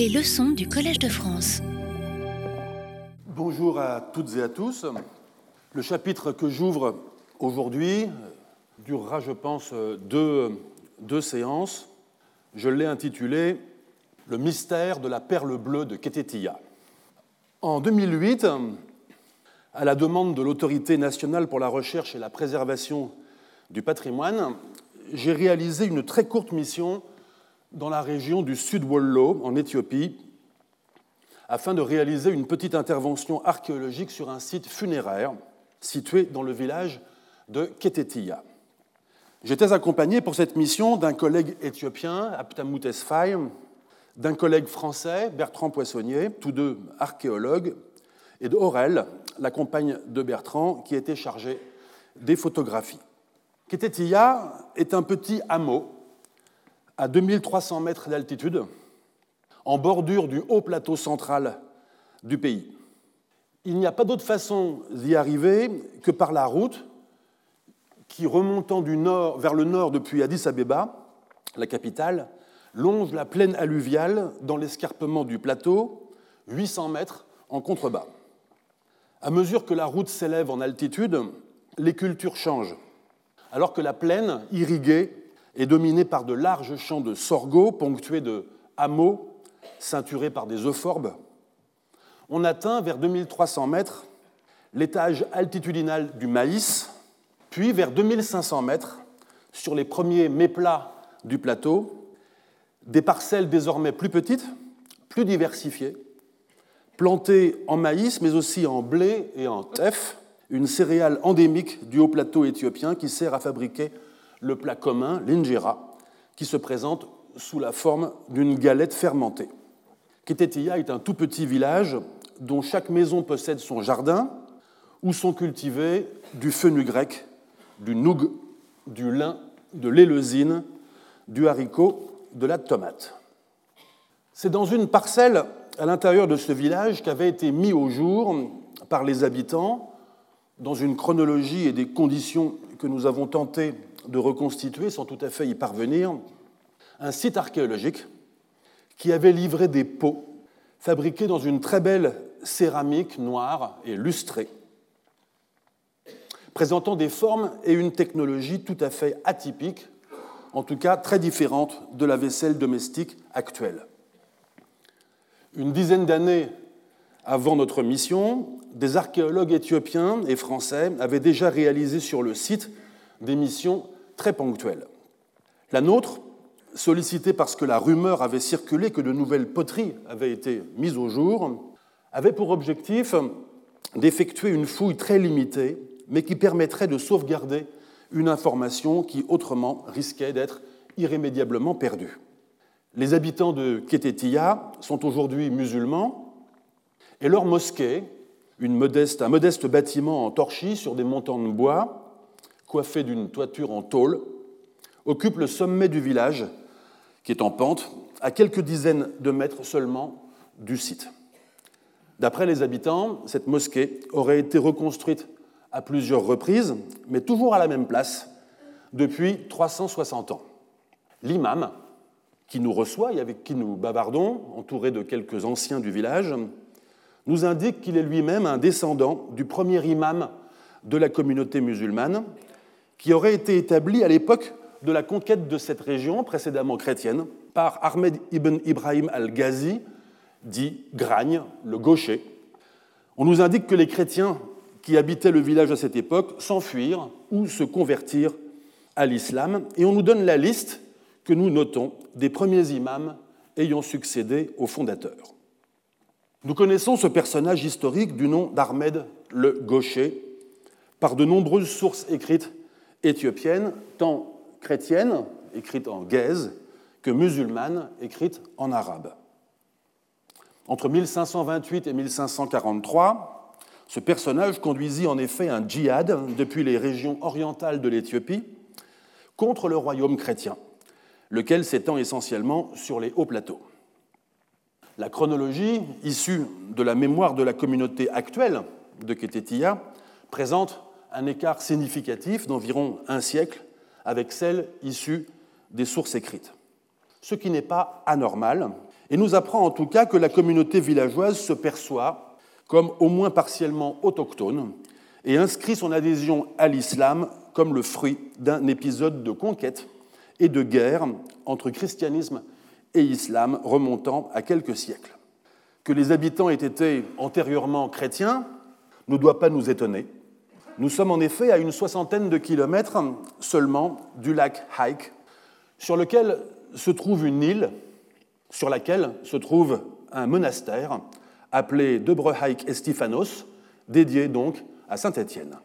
Les leçons du Collège de France. Bonjour à toutes et à tous. Le chapitre que j'ouvre aujourd'hui durera, je pense, deux, séances. Je l'ai intitulé Le mystère de la perle bleue de Ketetia. En 2008, à la demande de l'Autorité nationale pour la recherche et la préservation du patrimoine, j'ai réalisé une très courte mission dans la région du Sud Wollo, en Éthiopie, afin de réaliser une petite intervention archéologique sur un site funéraire situé dans le village de Ketetia. J'étais accompagné pour cette mission d'un collègue éthiopien, Abtamut Esfay, d'un collègue français, Bertrand Poissonnier, tous deux archéologues, et de Aurel, la compagne de Bertrand, qui était chargée des photographies. Ketetia est un petit hameau à 2300 mètres d'altitude, en bordure du haut plateau central du pays. Il n'y a pas d'autre façon d'y arriver que par la route qui, remontant du nord, vers le nord depuis Addis Abeba, la capitale, longe la plaine alluviale dans l'escarpement du plateau, 800 mètres en contrebas. À mesure que la route s'élève en altitude, les cultures changent. Alors que la plaine, irriguée, est dominée par de larges champs de sorgho ponctués de hameaux ceinturés par des euphorbes, on atteint vers 2300 mètres l'étage altitudinal du maïs, puis vers 2500 mètres, sur les premiers méplats du plateau, des parcelles désormais plus petites, plus diversifiées, plantées en maïs, mais aussi en blé et en teff, une céréale endémique du haut plateau éthiopien qui sert à fabriquer le plat commun, l'injera, qui se présente sous la forme d'une galette fermentée. Ketetia est un tout petit village dont chaque maison possède son jardin, où sont cultivés du fenu grec, du noug, du lin, de l'éleusine, du haricot, de la tomate. C'est dans une parcelle à l'intérieur de ce village qu'avait été mis au jour par les habitants, dans une chronologie et des conditions que nous avons tenté de reconstituer, sans tout à fait y parvenir, un site archéologique qui avait livré des pots fabriqués dans une très belle céramique noire et lustrée, présentant des formes et une technologie tout à fait atypiques, en tout cas très différentes de la vaisselle domestique actuelle. Une dizaine d'années avant notre mission, des archéologues éthiopiens et français avaient déjà réalisé sur le site des missions très ponctuelles. La nôtre, sollicitée parce que la rumeur avait circulé que de nouvelles poteries avaient été mises au jour, avait pour objectif d'effectuer une fouille très limitée, mais qui permettrait de sauvegarder une information qui autrement risquait d'être irrémédiablement perdue. Les habitants de Ketetia sont aujourd'hui musulmans et leur mosquée, un modeste bâtiment en torchis sur des montants de bois, coiffé d'une toiture en tôle, occupe le sommet du village, qui est en pente, à quelques dizaines de mètres seulement du site. D'après les habitants, cette mosquée aurait été reconstruite à plusieurs reprises, mais toujours à la même place, depuis 360 ans. L'imam, qui nous reçoit et avec qui nous bavardons, entouré de quelques anciens du village, nous indique qu'il est lui-même un descendant du premier imam de la communauté musulmane, qui aurait été établi à l'époque de la conquête de cette région, précédemment chrétienne, par Ahmed ibn Ibrahim al-Ghazi, dit Gragne, le gaucher. On nous indique que les chrétiens qui habitaient le village à cette époque s'enfuirent ou se convertirent à l'islam, et on nous donne la liste que nous notons des premiers imams ayant succédé aux fondateurs. Nous connaissons ce personnage historique du nom d'Ahmed le Gaucher par de nombreuses sources écrites éthiopiennes, tant chrétiennes, écrites en gaze, que musulmanes, écrites en arabe. Entre 1528 et 1543, ce personnage conduisit en effet un djihad depuis les régions orientales de l'Éthiopie contre le royaume chrétien, lequel s'étend essentiellement sur les hauts plateaux. La chronologie, issue de la mémoire de la communauté actuelle de Ketetia, présente un écart significatif d'environ un siècle avec celle issue des sources écrites. Ce qui n'est pas anormal, et nous apprend en tout cas que la communauté villageoise se perçoit comme au moins partiellement autochtone et inscrit son adhésion à l'islam comme le fruit d'un épisode de conquête et de guerre entre christianisme et islam remontant à quelques siècles. Que les habitants aient été antérieurement chrétiens ne doit pas nous étonner. Nous sommes en effet à une soixantaine de kilomètres seulement du lac Haik, sur lequel se trouve une île sur laquelle se trouve un monastère appelé Debrehaik Estifanos, dédié donc à Saint-Étienne.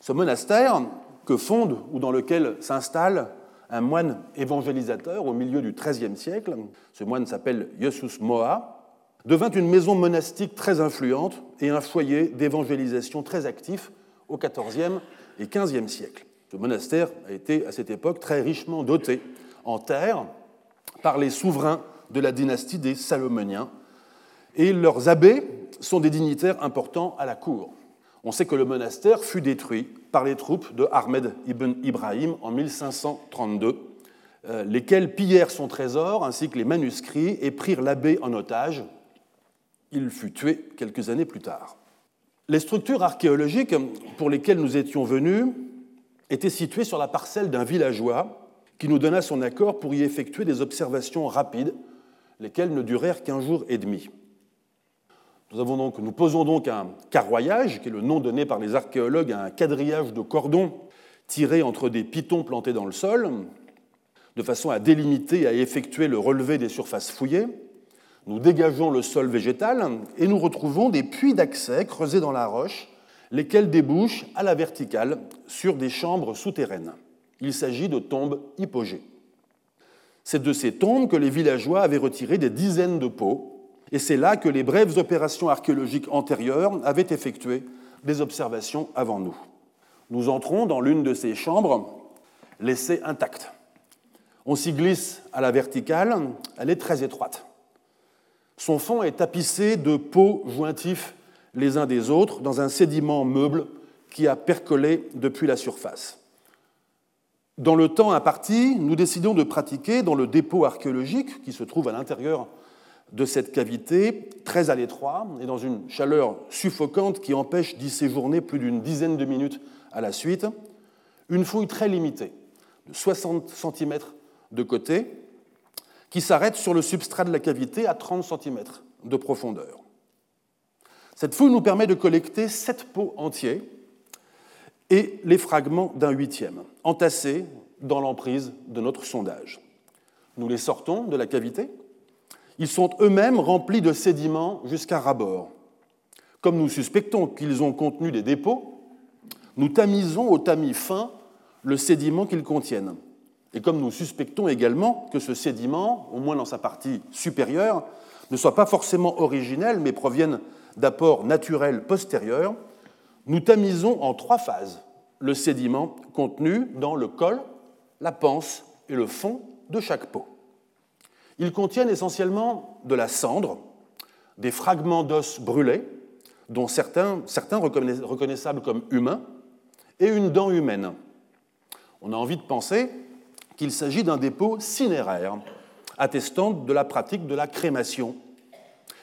Ce monastère, que fonde ou dans lequel s'installe un moine évangélisateur au milieu du XIIIe siècle, ce moine s'appelle Jesus Moa, devint une maison monastique très influente et un foyer d'évangélisation très actif au XIVe et XVe siècle. Ce monastère a été à cette époque très richement doté en terre par les souverains de la dynastie des Salomoniens, et leurs abbés sont des dignitaires importants à la cour. On sait que le monastère fut détruit par les troupes de Ahmed ibn Ibrahim en 1532, euh, lesquels pillèrent son trésor ainsi que les manuscrits et prirent l'abbé en otage. Il fut tué quelques années plus tard. Les structures archéologiques pour lesquelles nous étions venus étaient situées sur la parcelle d'un villageois qui nous donna son accord pour y effectuer des observations rapides, lesquelles ne durèrent qu'un jour et demi. Nous, posons donc un carroyage, qui est le nom donné par les archéologues à un quadrillage de cordons tirés entre des pitons plantés dans le sol, de façon à délimiter et à effectuer le relevé des surfaces fouillées. Nous dégageons le sol végétal et nous retrouvons des puits d'accès creusés dans la roche, lesquels débouchent à la verticale sur des chambres souterraines. Il s'agit de tombes hypogées. C'est de ces tombes que les villageois avaient retiré des dizaines de pots et c'est là que les brèves opérations archéologiques antérieures avaient effectué des observations avant nous. Nous entrons dans l'une de ces chambres laissées intactes. On s'y glisse à la verticale, elle est très étroite. Son fond est tapissé de pots jointifs les uns des autres dans un sédiment meuble qui a percolé depuis la surface. Dans le temps imparti, nous décidons de pratiquer dans le dépôt archéologique qui se trouve à l'intérieur de cette cavité, très à l'étroit et dans une chaleur suffocante qui empêche d'y séjourner plus d'une dizaine de minutes à la suite, une fouille très limitée, de 60 cm de côté, qui s'arrête sur le substrat de la cavité à 30 cm de profondeur. Cette fouille nous permet de collecter sept pots entiers et les fragments d'un huitième, entassés dans l'emprise de notre sondage. Nous les sortons de la cavité ils sont eux-mêmes remplis de sédiments jusqu'à rabord. Comme nous suspectons qu'ils ont contenu des dépôts, nous tamisons au tamis fin le sédiment qu'ils contiennent. Et comme nous suspectons également que ce sédiment, au moins dans sa partie supérieure, ne soit pas forcément originel, mais provienne d'apports naturels postérieurs, nous tamisons en trois phases le sédiment contenu dans le col, la panse et le fond de chaque pot. Ils contiennent essentiellement de la cendre, des fragments d'os brûlés, dont certains, certains reconnaissables comme humains, et une dent humaine. On a envie de penser qu'il s'agit d'un dépôt cinéraire, attestant de la pratique de la crémation.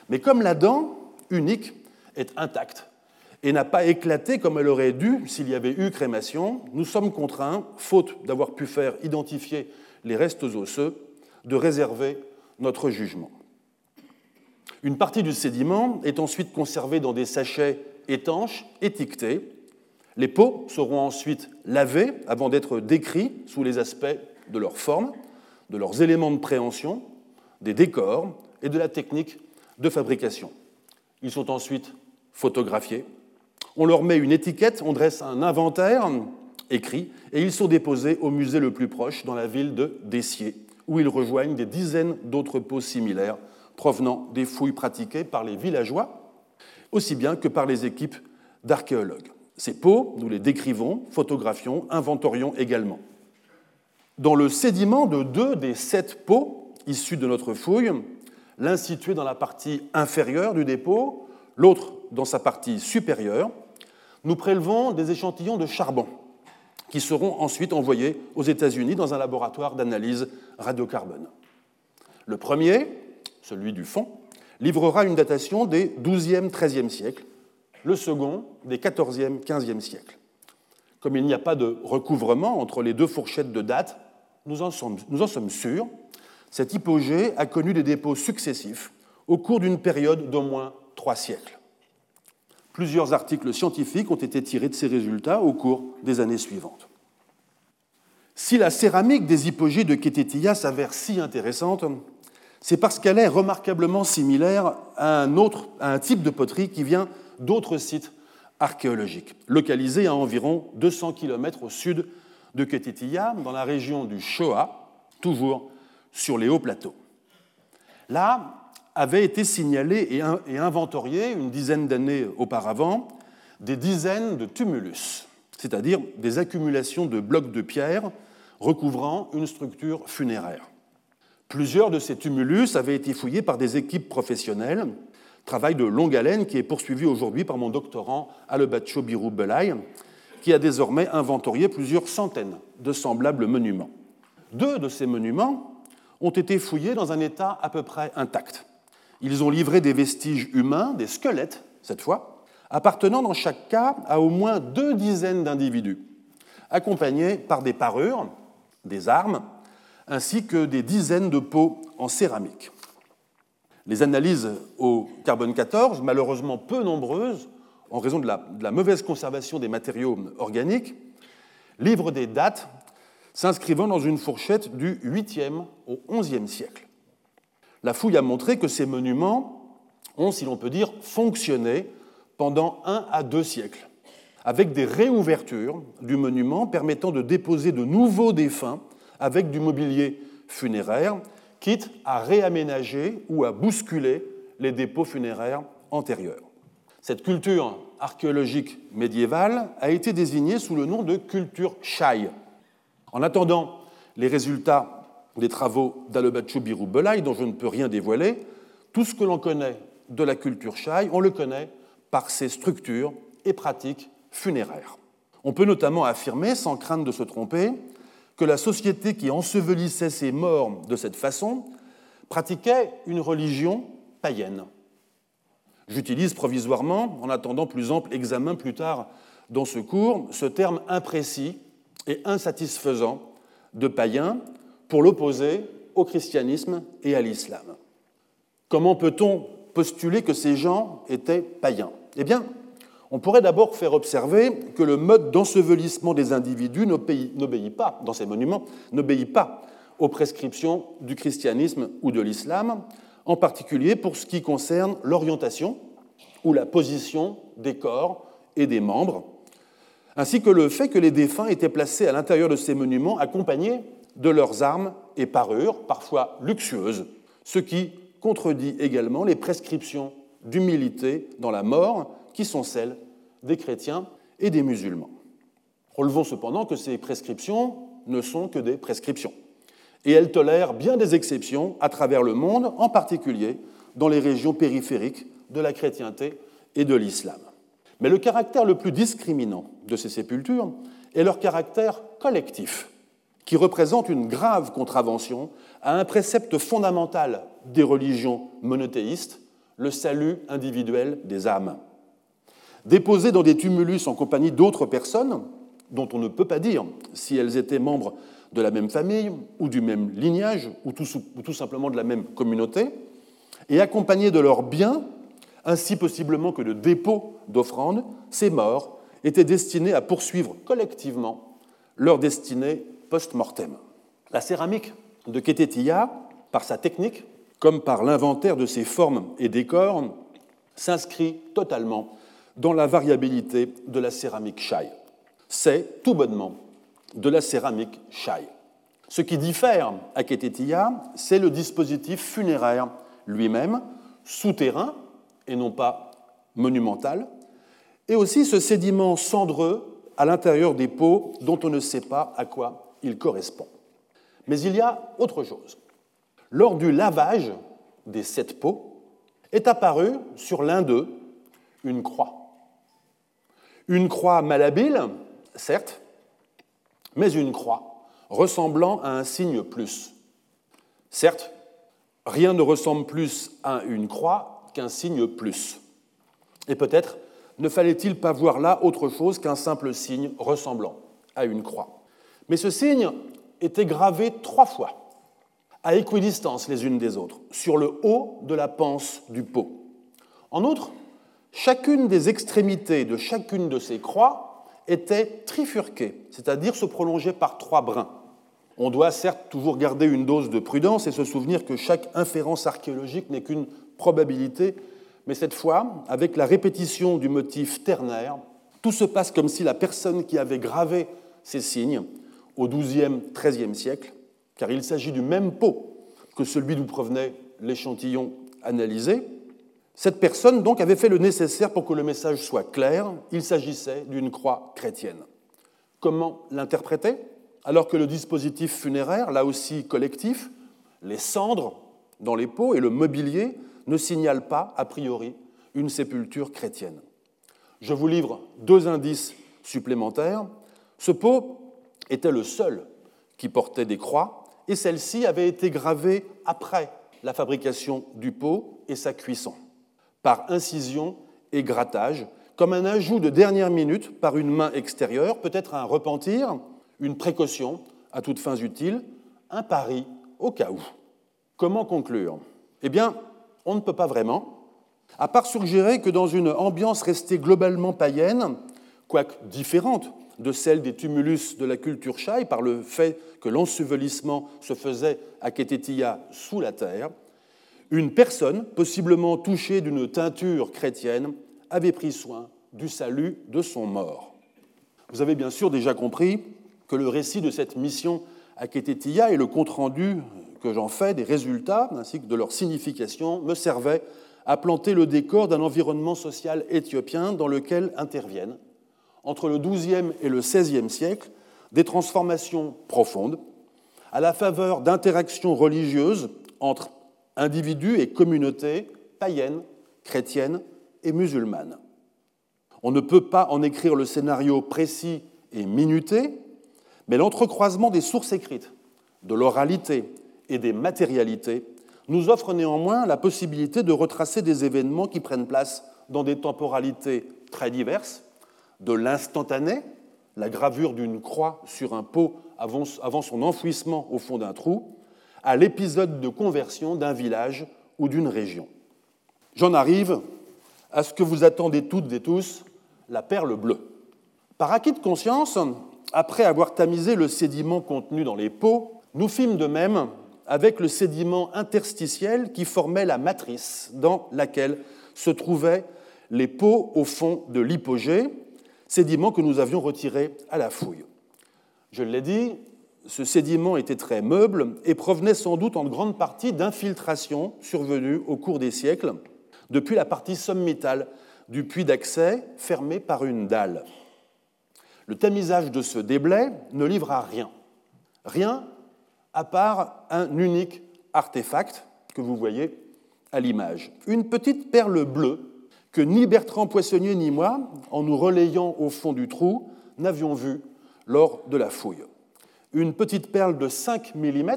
Mais comme la dent unique est intacte et n'a pas éclaté comme elle aurait dû s'il y avait eu crémation, nous sommes contraints, faute d'avoir pu faire identifier les restes osseux, de réserver notre jugement. Une partie du sédiment est ensuite conservée dans des sachets étanches, étiquetés. Les pots seront ensuite lavés avant d'être décrits sous les aspects de leur forme, de leurs éléments de préhension, des décors et de la technique de fabrication. Ils sont ensuite photographiés. On leur met une étiquette, on dresse un inventaire écrit et ils sont déposés au musée le plus proche dans la ville de Dessier, où ils rejoignent des dizaines d'autres pots similaires provenant des fouilles pratiquées par les villageois, aussi bien que par les équipes d'archéologues. Ces pots, nous les décrivons, photographions, inventorions également. Dans le sédiment de deux des sept pots issus de notre fouille, l'un situé dans la partie inférieure du dépôt, l'autre dans sa partie supérieure, nous prélevons des échantillons de charbon qui seront ensuite envoyés aux États-Unis dans un laboratoire d'analyse radiocarbone. Le premier celui du fond, livrera une datation des 12e, 13e siècles, le second des 14e, 15e siècles. Comme il n'y a pas de recouvrement entre les deux fourchettes de date, nous en sommes, sûrs, cet hypogée a connu des dépôts successifs au cours d'une période d'au moins trois siècles. Plusieurs articles scientifiques ont été tirés de ces résultats au cours des années suivantes. Si la céramique des hypogées de Ketetia s'avère si intéressante, c'est parce qu'elle est remarquablement similaire à un, autre, type de poterie qui vient d'autres sites archéologiques, localisés à environ 200 km au sud de Ketetia, dans la région du Shoah, toujours sur les hauts plateaux. Là avaient été signalés et inventoriés une dizaine d'années auparavant des dizaines de tumulus, c'est-à-dire des accumulations de blocs de pierre recouvrant une structure funéraire. Plusieurs de ces tumulus avaient été fouillés par des équipes professionnelles, travail de longue haleine qui est poursuivi aujourd'hui par mon doctorant Alebacho Birou Belay, qui a désormais inventorié plusieurs centaines de semblables monuments. Deux de ces monuments ont été fouillés dans un état à peu près intact. Ils ont livré des vestiges humains, des squelettes cette fois, appartenant dans chaque cas à au moins deux dizaines d'individus, accompagnés par des parures, des armes, ainsi que des dizaines de pots en céramique. Les analyses au carbone 14, malheureusement peu nombreuses en raison de la, mauvaise conservation des matériaux organiques, livrent des dates s'inscrivant dans une fourchette du 8e au 11e siècle. La fouille a montré que ces monuments ont, si l'on peut dire, fonctionné pendant un à deux siècles, avec des réouvertures du monument permettant de déposer de nouveaux défunts avec du mobilier funéraire, quitte à réaménager ou à bousculer les dépôts funéraires antérieurs. Cette culture archéologique médiévale a été désignée sous le nom de culture Shai. En attendant les résultats des travaux d'Alebachu Birou Belay, dont je ne peux rien dévoiler, tout ce que l'on connaît de la culture Shai, on le connaît par ses structures et pratiques funéraires. On peut notamment affirmer, sans crainte de se tromper, que la société qui ensevelissait ses morts de cette façon pratiquait une religion païenne. J'utilise provisoirement, en attendant plus ample examen plus tard dans ce cours, ce terme imprécis et insatisfaisant de païen pour l'opposer au christianisme et à l'islam. Comment peut-on postuler que ces gens étaient païens? Eh bien, on pourrait d'abord faire observer que le mode d'ensevelissement des individus n'obéit pas, dans ces monuments, n'obéit pas aux prescriptions du christianisme ou de l'islam, en particulier pour ce qui concerne l'orientation ou la position des corps et des membres, ainsi que le fait que les défunts étaient placés à l'intérieur de ces monuments accompagnés de leurs armes et parures, parfois luxueuses, ce qui contredit également les prescriptions d'humilité dans la mort qui sont celles des chrétiens et des musulmans. Relevons cependant que ces prescriptions ne sont que des prescriptions, et elles tolèrent bien des exceptions à travers le monde, en particulier dans les régions périphériques de la chrétienté et de l'islam. Mais le caractère le plus discriminant de ces sépultures est leur caractère collectif, qui représente une grave contravention à un précepte fondamental des religions monothéistes, le salut individuel des âmes. Déposées dans des tumulus en compagnie d'autres personnes, dont on ne peut pas dire si elles étaient membres de la même famille ou du même lignage ou tout, ou tout simplement de la même communauté, et accompagnées de leurs biens, ainsi possiblement que de dépôts d'offrandes, ces morts étaient destinés à poursuivre collectivement leur destinée post-mortem. La céramique de Ketetia, par sa technique, comme par l'inventaire de ses formes et décors, s'inscrit totalement dans la variabilité de la céramique Shai. C'est tout bonnement de la céramique Shai. Ce qui diffère à Ketetia, c'est le dispositif funéraire lui-même, souterrain et non pas monumental, et aussi ce sédiment cendreux à l'intérieur des pots dont on ne sait pas à quoi il correspond. Mais il y a autre chose. Lors du lavage des sept pots, est apparue sur l'un d'eux une croix. Une croix malhabile, certes, mais une croix ressemblant à un signe plus. Certes, Rien ne ressemble plus à une croix qu'un signe plus. Et peut-être ne fallait-il pas voir là autre chose qu'un simple signe ressemblant à une croix. Mais ce signe était gravé trois fois, à équidistance les unes des autres, sur le haut de la panse du pot. En outre, chacune des extrémités de chacune de ces croix était trifurquée, c'est-à-dire se prolongeait par trois brins. On doit certes toujours garder une dose de prudence et se souvenir que chaque inférence archéologique n'est qu'une probabilité, mais cette fois, avec la répétition du motif ternaire, tout se passe comme si la personne qui avait gravé ces signes au XIIe, XIIIe siècle, car il s'agit du même pot que celui d'où provenait l'échantillon analysé, cette personne donc avait fait le nécessaire pour que le message soit clair, il s'agissait d'une croix chrétienne. Comment l'interpréter? Alors que le dispositif funéraire, là aussi collectif, les cendres dans les pots et le mobilier ne signalent pas, a priori, une sépulture chrétienne. Je vous livre deux indices supplémentaires. Ce pot était le seul qui portait des croix, et celle-ci avait été gravée après la fabrication du pot et sa cuisson par incision et grattage, comme un ajout de dernière minute par une main extérieure, peut-être un repentir, une précaution à toutes fins utiles, un pari au cas où. Comment conclure? Eh bien, on ne peut pas vraiment, à part suggérer que dans une ambiance restée globalement païenne, quoique différente de celle des tumulus de la culture chai par le fait que l'ensevelissement se faisait à Ketetia sous la terre, une personne, possiblement touchée d'une teinture chrétienne, avait pris soin du salut de son mort. Vous avez bien sûr déjà compris que le récit de cette mission à Ketetia et le compte-rendu que j'en fais des résultats ainsi que de leur signification me servaient à planter le décor d'un environnement social éthiopien dans lequel interviennent, entre le XIIe et le XVIe siècle, des transformations profondes, à la faveur d'interactions religieuses entre individus et communautés païennes, chrétiennes et musulmanes. On ne peut pas en écrire le scénario précis et minuté, mais l'entrecroisement des sources écrites, de l'oralité et des matérialités nous offre néanmoins la possibilité de retracer des événements qui prennent place dans des temporalités très diverses, de l'instantané, la gravure d'une croix sur un pot avant son enfouissement au fond d'un trou, à l'épisode de conversion d'un village ou d'une région. J'en arrive à ce que vous attendez toutes et tous, la perle bleue. Par acquis de conscience, après avoir tamisé le sédiment contenu dans les pots, nous fîmes de même avec le sédiment interstitiel qui formait la matrice dans laquelle se trouvaient les pots au fond de l'hypogée, sédiment que nous avions retiré à la fouille. Je l'ai dit, ce sédiment était très meuble et provenait sans doute en grande partie d'infiltrations survenues au cours des siècles depuis la partie sommitale du puits d'accès fermé par une dalle. Le tamisage de ce déblai ne livre à rien. Rien à part un unique artefact que vous voyez à l'image. Une petite perle bleue que ni Bertrand Poissonnier ni moi, en nous relayant au fond du trou, n'avions vue lors de la fouille une petite perle de 5 mm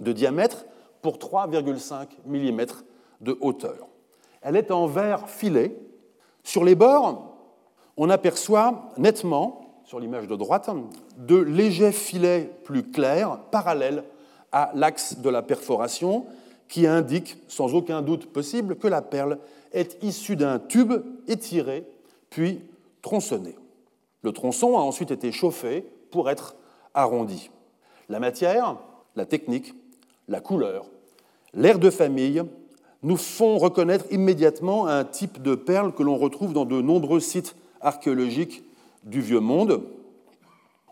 de diamètre pour 3,5 mm de hauteur. Elle est en verre filet. Sur les bords, on aperçoit nettement, sur l'image de droite, de légers filets plus clairs, parallèles à l'axe de la perforation, qui indiquent sans aucun doute possible que la perle est issue d'un tube étiré puis tronçonné. Le tronçon a ensuite été chauffé pour être arrondi. La matière, la technique, la couleur, l'air de famille nous font reconnaître immédiatement un type de perle que l'on retrouve dans de nombreux sites archéologiques du Vieux Monde.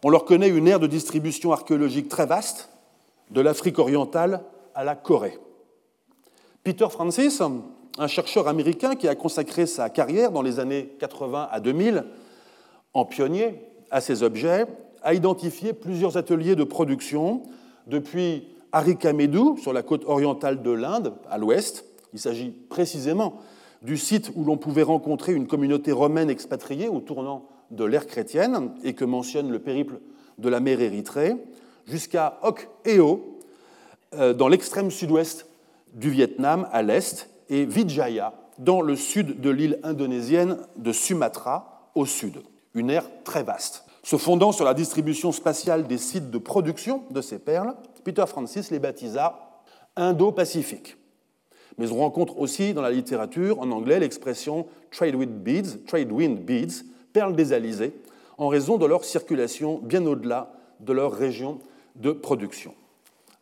On leur connaît une aire de distribution archéologique très vaste, de l'Afrique orientale à la Corée. Peter Francis, un chercheur américain qui a consacré sa carrière dans les années 80 à 2000 en pionnier à ces objets, a identifié plusieurs ateliers de production, depuis Arikamedu, sur la côte orientale de l'Inde, à l'ouest. Il s'agit précisément du site où l'on pouvait rencontrer une communauté romaine expatriée au tournant de l'ère chrétienne et que mentionne le périple de la mer Érythrée, jusqu'à Ok-Eo, euh, dans l'extrême sud-ouest du Vietnam à l'est et Vijaya dans le sud de l'île indonésienne de Sumatra au sud. Une aire très vaste. Se fondant sur la distribution spatiale des sites de production de ces perles, Peter Francis les baptisa Indo-Pacifique. Mais on rencontre aussi dans la littérature en anglais l'expression trade wind beads, trade wind beads, perles des alizés, en raison de leur circulation bien au-delà de leur région de production.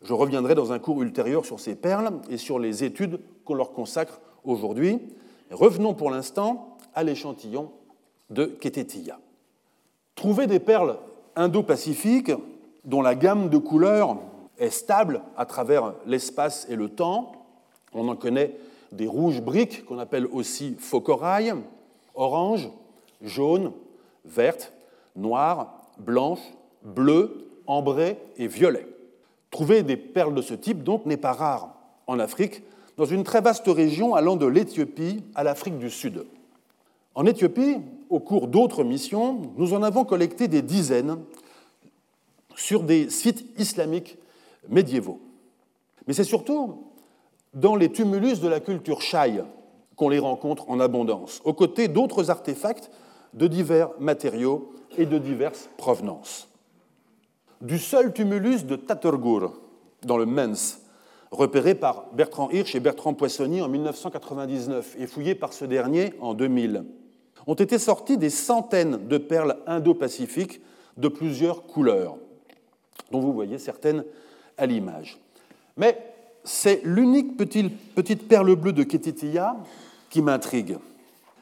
Je reviendrai dans un cours ultérieur sur ces perles et sur les études qu'on leur consacre aujourd'hui. Revenons pour l'instant à l'échantillon de Ketetia. Trouver des perles indo-pacifiques dont la gamme de couleurs est stable à travers l'espace et le temps, on en connaît des rouges briques qu'on appelle aussi faux corail, orange, jaune, verte, noire, blanche, bleue, ambrée et violet. Trouver des perles de ce type, donc, n'est pas rare en Afrique, dans une très vaste région allant de l'Éthiopie à l'Afrique du Sud. En Éthiopie, au cours d'autres missions, nous en avons collecté des dizaines sur des sites islamiques médiévaux. Mais c'est surtout dans les tumulus de la culture Shai qu'on les rencontre en abondance, aux côtés d'autres artefacts de divers matériaux et de diverses provenances. Du seul tumulus de Tatergur, dans le Mens, repéré par Bertrand Hirsch et Bertrand Poissonnier en 1999 et fouillé par ce dernier en 2000, ont été sorties des centaines de perles indo-pacifiques de plusieurs couleurs, dont vous voyez certaines à l'image. Mais c'est l'unique petite, perle bleue de Ketitiya qui m'intrigue.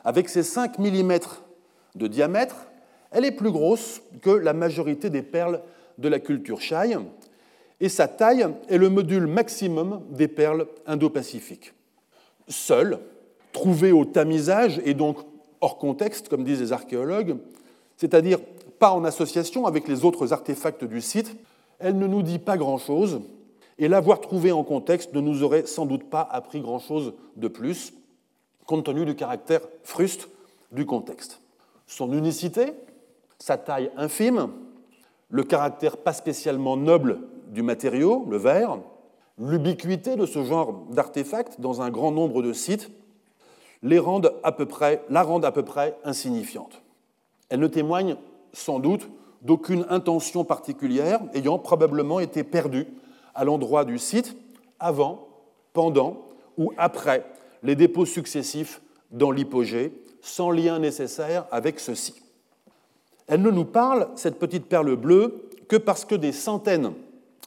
Avec ses 5 mm de diamètre, elle est plus grosse que la majorité des perles de la culture Shai, et sa taille est le module maximum des perles indo-pacifiques. Seule, trouvée au tamisage et donc hors contexte, comme disent les archéologues, c'est-à-dire pas en association avec les autres artefacts du site, elle ne nous dit pas grand-chose, et l'avoir trouvée en contexte ne nous aurait sans doute pas appris grand-chose de plus, compte tenu du caractère fruste du contexte. Son unicité, sa taille infime, le caractère pas spécialement noble du matériau, le verre, l'ubiquité de ce genre d'artefacts dans un grand nombre de sites les rendent à peu près, la rendent à peu près insignifiante. Elle ne témoigne sans doute d'aucune intention particulière ayant probablement été perdue à l'endroit du site avant, pendant ou après les dépôts successifs dans l'hypogée, sans lien nécessaire avec ceci. Elle ne nous parle, cette petite perle bleue, que parce que des centaines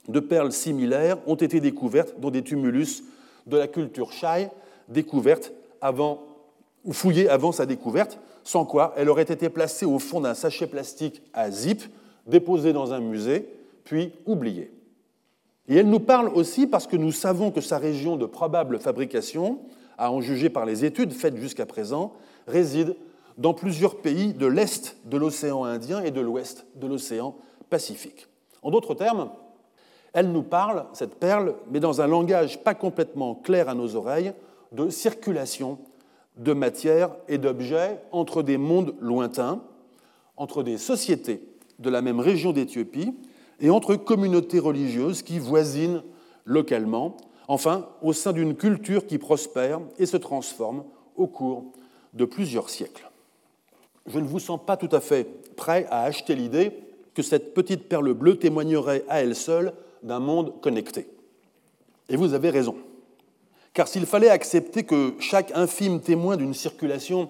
de perles similaires ont été découvertes dans des tumulus de la culture Shai, découvertes avant, ou fouillées avant sa découverte, sans quoi elle aurait été placée au fond d'un sachet plastique à zip, déposée dans un musée, puis oubliée. Et elle nous parle aussi parce que nous savons que sa région de probable fabrication, à en juger par les études faites jusqu'à présent, réside dans plusieurs pays de l'Est de l'océan Indien et de l'Ouest de l'océan Pacifique. En d'autres termes, elle nous parle, cette perle, mais dans un langage pas complètement clair à nos oreilles, de circulation de matière et d'objets entre des mondes lointains, entre des sociétés de la même région d'Éthiopie et entre communautés religieuses qui voisinent localement, enfin au sein d'une culture qui prospère et se transforme au cours de plusieurs siècles. Je ne vous sens pas tout à fait prêt à acheter l'idée que cette petite perle bleue témoignerait à elle seule d'un monde connecté. Et vous avez raison. Car s'il fallait accepter que chaque infime témoin d'une circulation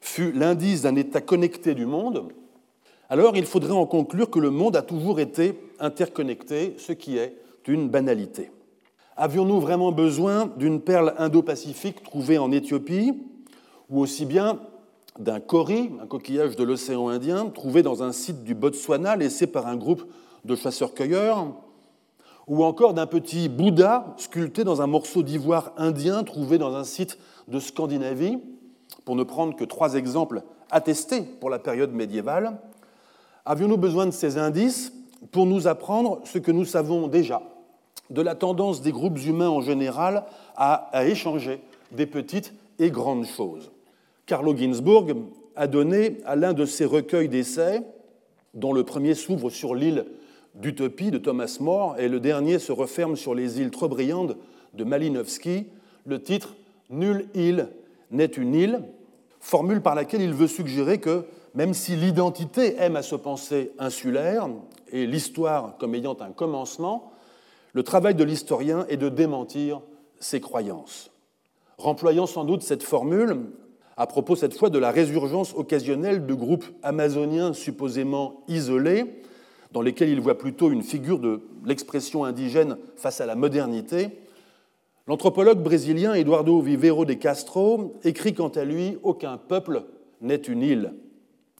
fût l'indice d'un état connecté du monde, alors il faudrait en conclure que le monde a toujours été interconnecté, ce qui est une banalité. Avions-nous vraiment besoin d'une perle indo-pacifique trouvée en Éthiopie, ou aussi bien d'un cori, un coquillage de l'océan Indien, trouvé dans un site du Botswana laissé par un groupe de chasseurs-cueilleurs, ou encore d'un petit Bouddha sculpté dans un morceau d'ivoire indien trouvé dans un site de Scandinavie, pour ne prendre que trois exemples attestés pour la période médiévale, avions-nous besoin de ces indices pour nous apprendre ce que nous savons déjà de la tendance des groupes humains en général à, échanger des petites et grandes choses? Carlo Ginzburg a donné à l'un de ses recueils d'essais, dont le premier s'ouvre sur l'île d'Utopie de Thomas More et le dernier se referme sur les îles trop brillantes de Malinowski le titre Nulle île n'est une île, formule par laquelle il veut suggérer que même si l'identité aime à se penser insulaire et l'histoire comme ayant un commencement, le travail de l'historien est de démentir ses croyances. Remployant sans doute cette formule, à propos cette fois de la résurgence occasionnelle de groupes amazoniens supposément isolés, dans lesquels il voit plutôt une figure de l'expression indigène face à la modernité, l'anthropologue brésilien Eduardo Vivero de Castro écrit quant à lui Aucun peuple n'est une île.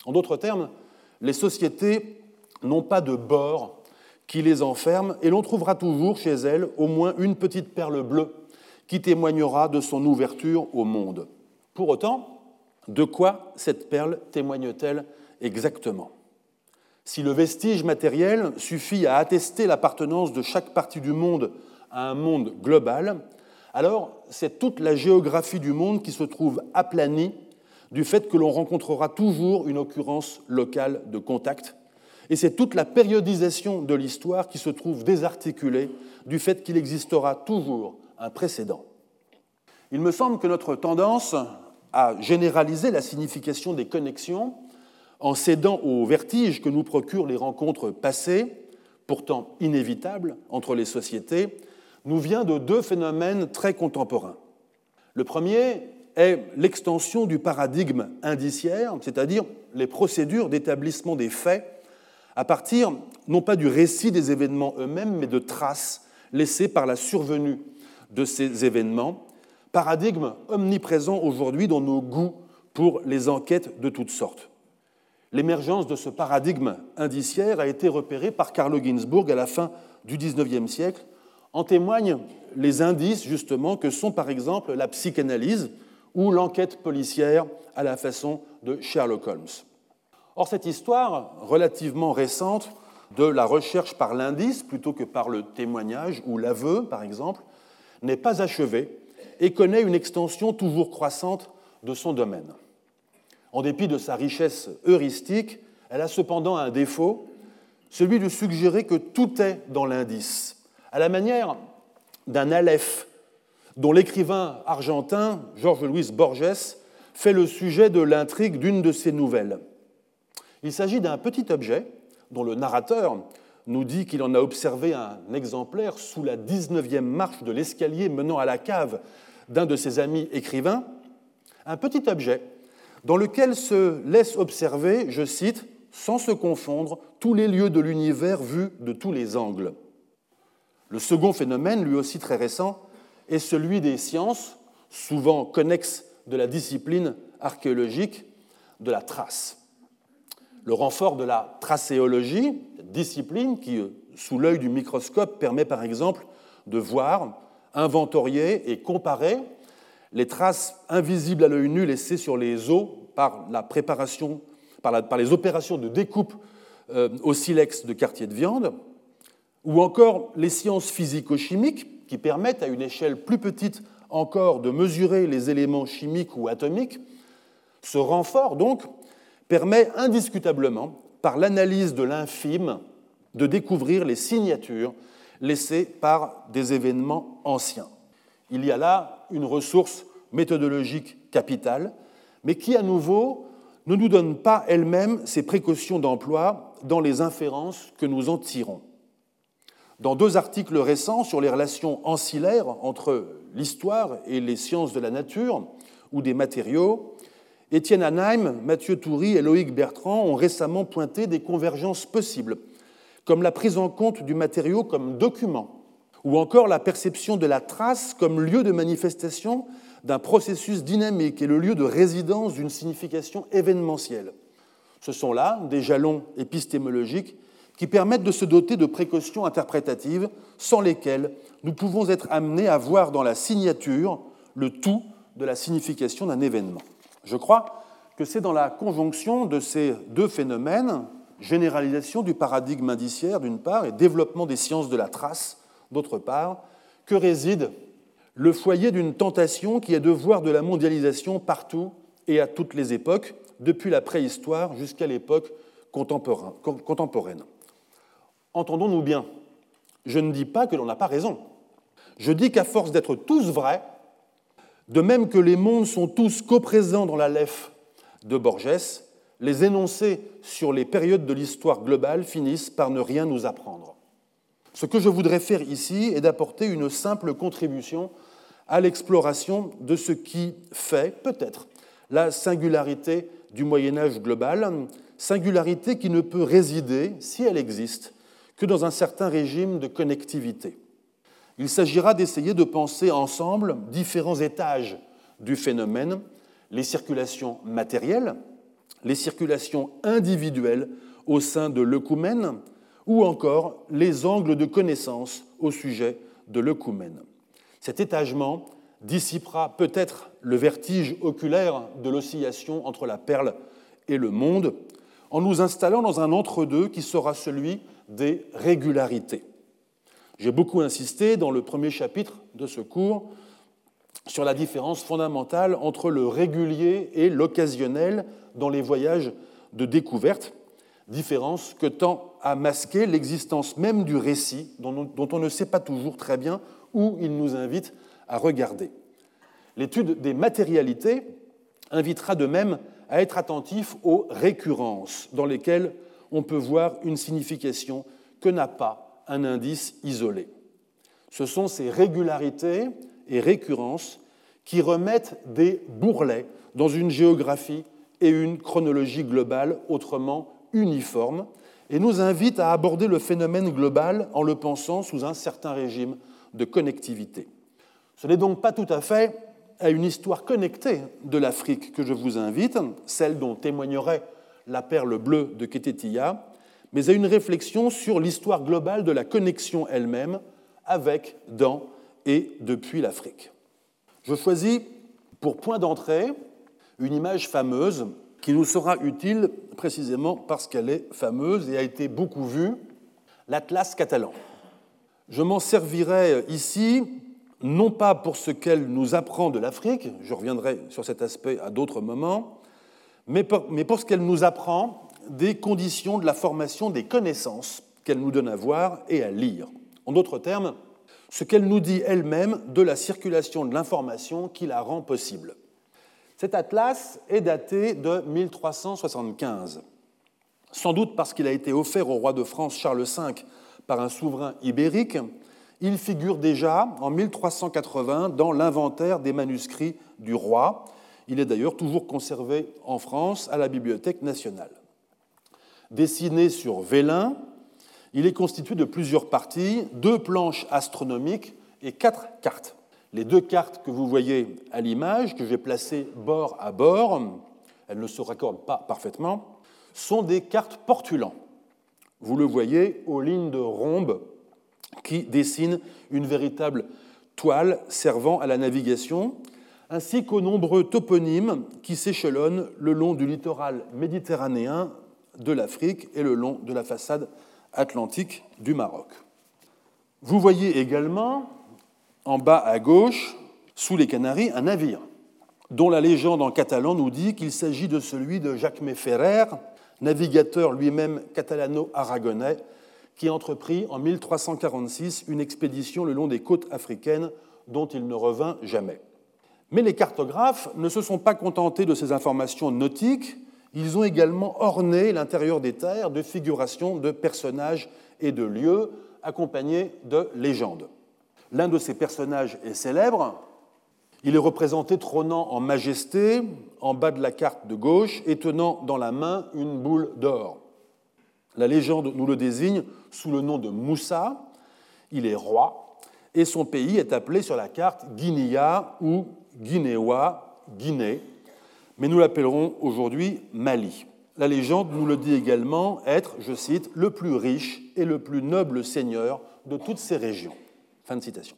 En d'autres termes, les sociétés n'ont pas de bord qui les enferme et l'on trouvera toujours chez elles au moins une petite perle bleue qui témoignera de son ouverture au monde. Pour autant, de quoi cette perle témoigne-t-elle exactement? Si le vestige matériel suffit à attester l'appartenance de chaque partie du monde à un monde global, alors c'est toute la géographie du monde qui se trouve aplanie du fait que l'on rencontrera toujours une occurrence locale de contact, et c'est toute la périodisation de l'histoire qui se trouve désarticulée du fait qu'il existera toujours un précédent. Il me semble que notre tendance à généraliser la signification des connexions en cédant au vertige que nous procurent les rencontres passées, pourtant inévitables, entre les sociétés, nous vient de deux phénomènes très contemporains. Le premier est l'extension du paradigme indiciaire, c'est-à-dire les procédures d'établissement des faits à partir non pas du récit des événements eux-mêmes, mais de traces laissées par la survenue de ces événements, paradigme omniprésent aujourd'hui dans nos goûts pour les enquêtes de toutes sortes. L'émergence de ce paradigme indiciaire a été repérée par Carlo Ginzburg à la fin du XIXe siècle. En témoignent les indices justement que sont par exemple la psychanalyse ou l'enquête policière à la façon de Sherlock Holmes. Or, cette histoire relativement récente de la recherche par l'indice plutôt que par le témoignage ou l'aveu, par exemple, n'est pas achevée et connaît une extension toujours croissante de son domaine. En dépit de sa richesse heuristique, elle a cependant un défaut, celui de suggérer que tout est dans l'indice, à la manière d'un aleph dont l'écrivain argentin Georges Luis Borges fait le sujet de l'intrigue d'une de ses nouvelles. Il s'agit d'un petit objet dont le narrateur nous dit qu'il en a observé un exemplaire sous la 19e marche de l'escalier menant à la cave d'un de ses amis écrivains, un petit objet dans lequel se laisse observer, je cite, sans se confondre, tous les lieux de l'univers vus de tous les angles. Le second phénomène, lui aussi très récent, est celui des sciences, souvent connexes de la discipline archéologique, de la trace. Le renfort de la tracéologie, discipline qui, sous l'œil du microscope, permet par exemple de voir inventorier et comparer les traces invisibles à l'œil nu laissées sur les os par, la préparation, par, les opérations de découpe euh, au silex de quartier de viande, ou encore les sciences physico-chimiques qui permettent à une échelle plus petite encore de mesurer les éléments chimiques ou atomiques. Ce renfort, donc, permet indiscutablement, par l'analyse de l'infime, de découvrir les signatures laissés par des événements anciens. Il y a là une ressource méthodologique capitale, mais qui, à nouveau, ne nous donne pas elle-même ces précautions d'emploi dans les inférences que nous en tirons. Dans deux articles récents sur les relations ancillaires entre l'histoire et les sciences de la nature ou des matériaux, Étienne Anheim, Mathieu Toury et Loïc Bertrand ont récemment pointé des convergences possibles comme la prise en compte du matériau comme document, ou encore la perception de la trace comme lieu de manifestation d'un processus dynamique et le lieu de résidence d'une signification événementielle. Ce sont là des jalons épistémologiques qui permettent de se doter de précautions interprétatives sans lesquelles nous pouvons être amenés à voir dans la signature le tout de la signification d'un événement. Je crois que c'est dans la conjonction de ces deux phénomènes, généralisation du paradigme indiciaire d'une part et développement des sciences de la trace d'autre part, que réside le foyer d'une tentation qui est de voir de la mondialisation partout et à toutes les époques, depuis la préhistoire jusqu'à l'époque contemporaine. Entendons-nous bien, je ne dis pas que l'on n'a pas raison. Je dis qu'à force d'être tous vrais, de même que les mondes sont tous coprésents dans la LEF de Borges, les énoncés sur les périodes de l'histoire globale finissent par ne rien nous apprendre. Ce que je voudrais faire ici est d'apporter une simple contribution à l'exploration de ce qui fait, peut-être, la singularité du Moyen Âge global, singularité qui ne peut résider, si elle existe, que dans un certain régime de connectivité. Il s'agira d'essayer de penser ensemble différents étages du phénomène, les circulations matérielles, les circulations individuelles au sein de l'œcumène, ou encore les angles de connaissance au sujet de l'œcumène. Cet étagement dissipera peut-être le vertige oculaire de l'oscillation entre la perle et le monde, en nous installant dans un entre-deux qui sera celui des régularités. J'ai beaucoup insisté dans le premier chapitre de ce cours sur la différence fondamentale entre le régulier et l'occasionnel dans les voyages de découverte, différence que tend à masquer l'existence même du récit dont on ne sait pas toujours très bien où il nous invite à regarder. L'étude des matérialités invitera de même à être attentif aux récurrences dans lesquelles on peut voir une signification que n'a pas un indice isolé. Ce sont ces régularités et récurrences qui remettent des bourrelets dans une géographie et une chronologie globale autrement uniformes et nous invitent à aborder le phénomène global en le pensant sous un certain régime de connectivité. Ce n'est donc pas tout à fait à une histoire connectée de l'Afrique que je vous invite, celle dont témoignerait la perle bleue de Ketetia, mais à une réflexion sur l'histoire globale de la connexion elle-même avec, dans et depuis l'Afrique. Je choisis pour point d'entrée une image fameuse qui nous sera utile précisément parce qu'elle est fameuse et a été beaucoup vue, l'Atlas catalan. Je m'en servirai ici non pas pour ce qu'elle nous apprend de l'Afrique, je reviendrai sur cet aspect à d'autres moments, mais pour, ce qu'elle nous apprend des conditions de la formation des connaissances qu'elle nous donne à voir et à lire. En d'autres termes, ce qu'elle nous dit elle-même de la circulation de l'information qui la rend possible. Cet atlas est daté de 1375, sans doute parce qu'il a été offert au roi de France Charles V par un souverain ibérique il figure déjà en 1380 dans l'inventaire des manuscrits du roi. Il est d'ailleurs toujours conservé en France à la Bibliothèque nationale. Dessiné sur vélin, il est constitué de plusieurs parties, deux planches astronomiques et quatre cartes. Les deux cartes que vous voyez à l'image, que j'ai placées bord à bord, elles ne se raccordent pas parfaitement, sont des cartes portulans. Vous le voyez aux lignes de rhombe qui dessine une véritable toile servant à la navigation, ainsi qu'aux nombreux toponymes qui s'échelonnent le long du littoral méditerranéen de l'Afrique et le long de la façade atlantique du Maroc. Vous voyez également, en bas à gauche, sous les Canaries, un navire, dont la légende en catalan nous dit qu'il s'agit de celui de Jacques Ferrer, navigateur lui-même catalano-aragonais, qui entreprit en 1346 une expédition le long des côtes africaines dont il ne revint jamais. Mais les cartographes ne se sont pas contentés de ces informations nautiques, ils ont également orné l'intérieur des terres de figurations de personnages et de lieux accompagnés de légendes. L'un de ces personnages est célèbre, il est représenté trônant en majesté en bas de la carte de gauche et tenant dans la main une boule d'or. La légende nous le désigne sous le nom de Moussa. Il est roi et son pays est appelé sur la carte Guinea ou Guinéois, Guinée, mais nous l'appellerons aujourd'hui Mali. La légende nous le dit également être, je cite, le plus riche et le plus noble seigneur de toutes ces régions. Fin de citation.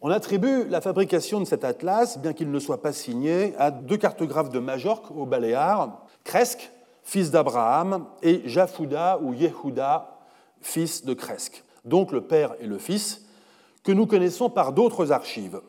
On attribue la fabrication de cet atlas, bien qu'il ne soit pas signé, à deux cartographes de Majorque, aux Baléares, Cresque, fils d'Abraham, et Jafouda ou Yehuda, fils de Cresque, donc le père et le fils, que nous connaissons par d'autres archives.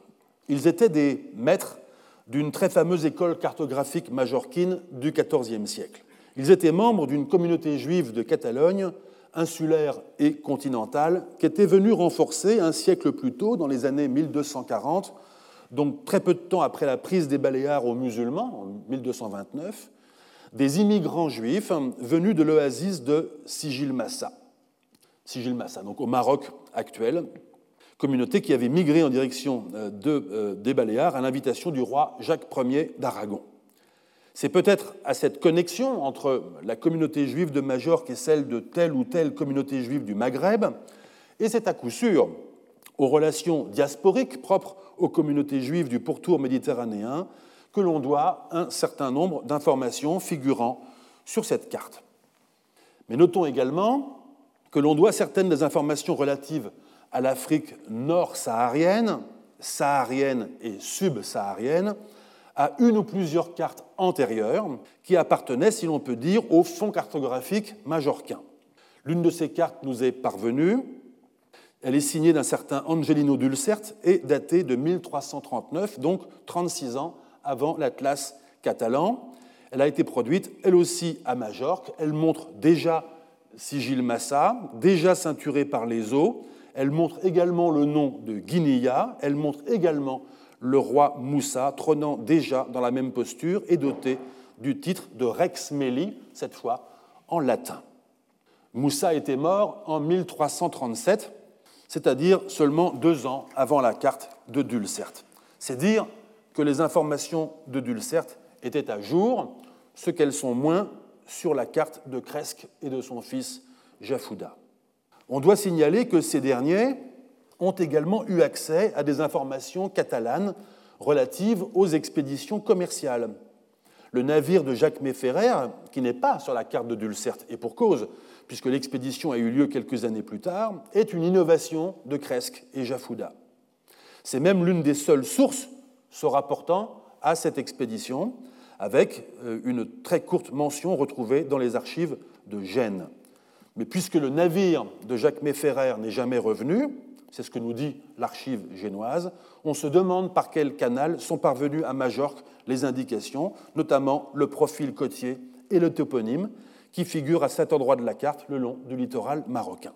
Ils étaient des maîtres d'une très fameuse école cartographique majorquine du XIVe siècle. Ils étaient membres d'une communauté juive de Catalogne insulaire et continentale qu'était venu renforcer un siècle plus tôt, dans les années 1240, donc très peu de temps après la prise des Baléares aux musulmans, en 1229, des immigrants juifs venus de l'oasis de Sigil-Massa. Sigil-Massa, donc au Maroc actuel, communauté qui avait migré en direction euh, euh, des Baléares à l'invitation du roi Jacques Ier d'Aragon. C'est peut-être à cette connexion entre la communauté juive de Majorque et celle de telle ou telle communauté juive du Maghreb, et c'est à coup sûr aux relations diasporiques propres aux communautés juives du pourtour méditerranéen que l'on doit un certain nombre d'informations figurant sur cette carte. Mais notons également que l'on doit certaines des informations relatives à l'Afrique nord-saharienne, saharienne et subsaharienne, à une ou plusieurs cartes antérieures qui appartenaient, si l'on peut dire, au fonds cartographique majorquin. L'une de ces cartes nous est parvenue. Elle est signée d'un certain Angelino Dulcert et datée de 1339, donc 36 ans avant l'Atlas catalan. Elle a été produite, elle aussi, à Majorque. Elle montre déjà Sigil Massa, déjà ceinturé par les eaux. Elle montre également le nom de Guinea. Elle montre également le roi Moussa, trônant déjà dans la même posture et doté du titre de Rex Meli, cette fois en latin. Moussa était mort en 1337, c'est-à-dire seulement deux ans avant la carte de Dulcert. C'est dire que les informations de Dulcert étaient à jour, ce qu'elles sont moins sur la carte de Cresque et de son fils Jafouda. On doit signaler que ces derniers ont également eu accès à des informations catalanes relatives aux expéditions commerciales. Le navire de Jacques Méferrer, qui n'est pas sur la carte de Dulcert, et pour cause, puisque l'expédition a eu lieu quelques années plus tard, est une innovation de Cresque et Jafouda. C'est même l'une des seules sources se rapportant à cette expédition, avec euh, une très courte mention retrouvée dans les archives de Gênes. Mais puisque le navire de Jacques Méferrer n'est jamais revenu, c'est ce que nous dit l'archive génoise, on se demande par quel canal sont parvenus à Majorque les indications, notamment le profil côtier et le toponyme, qui figurent à cet endroit de la carte le long du littoral marocain.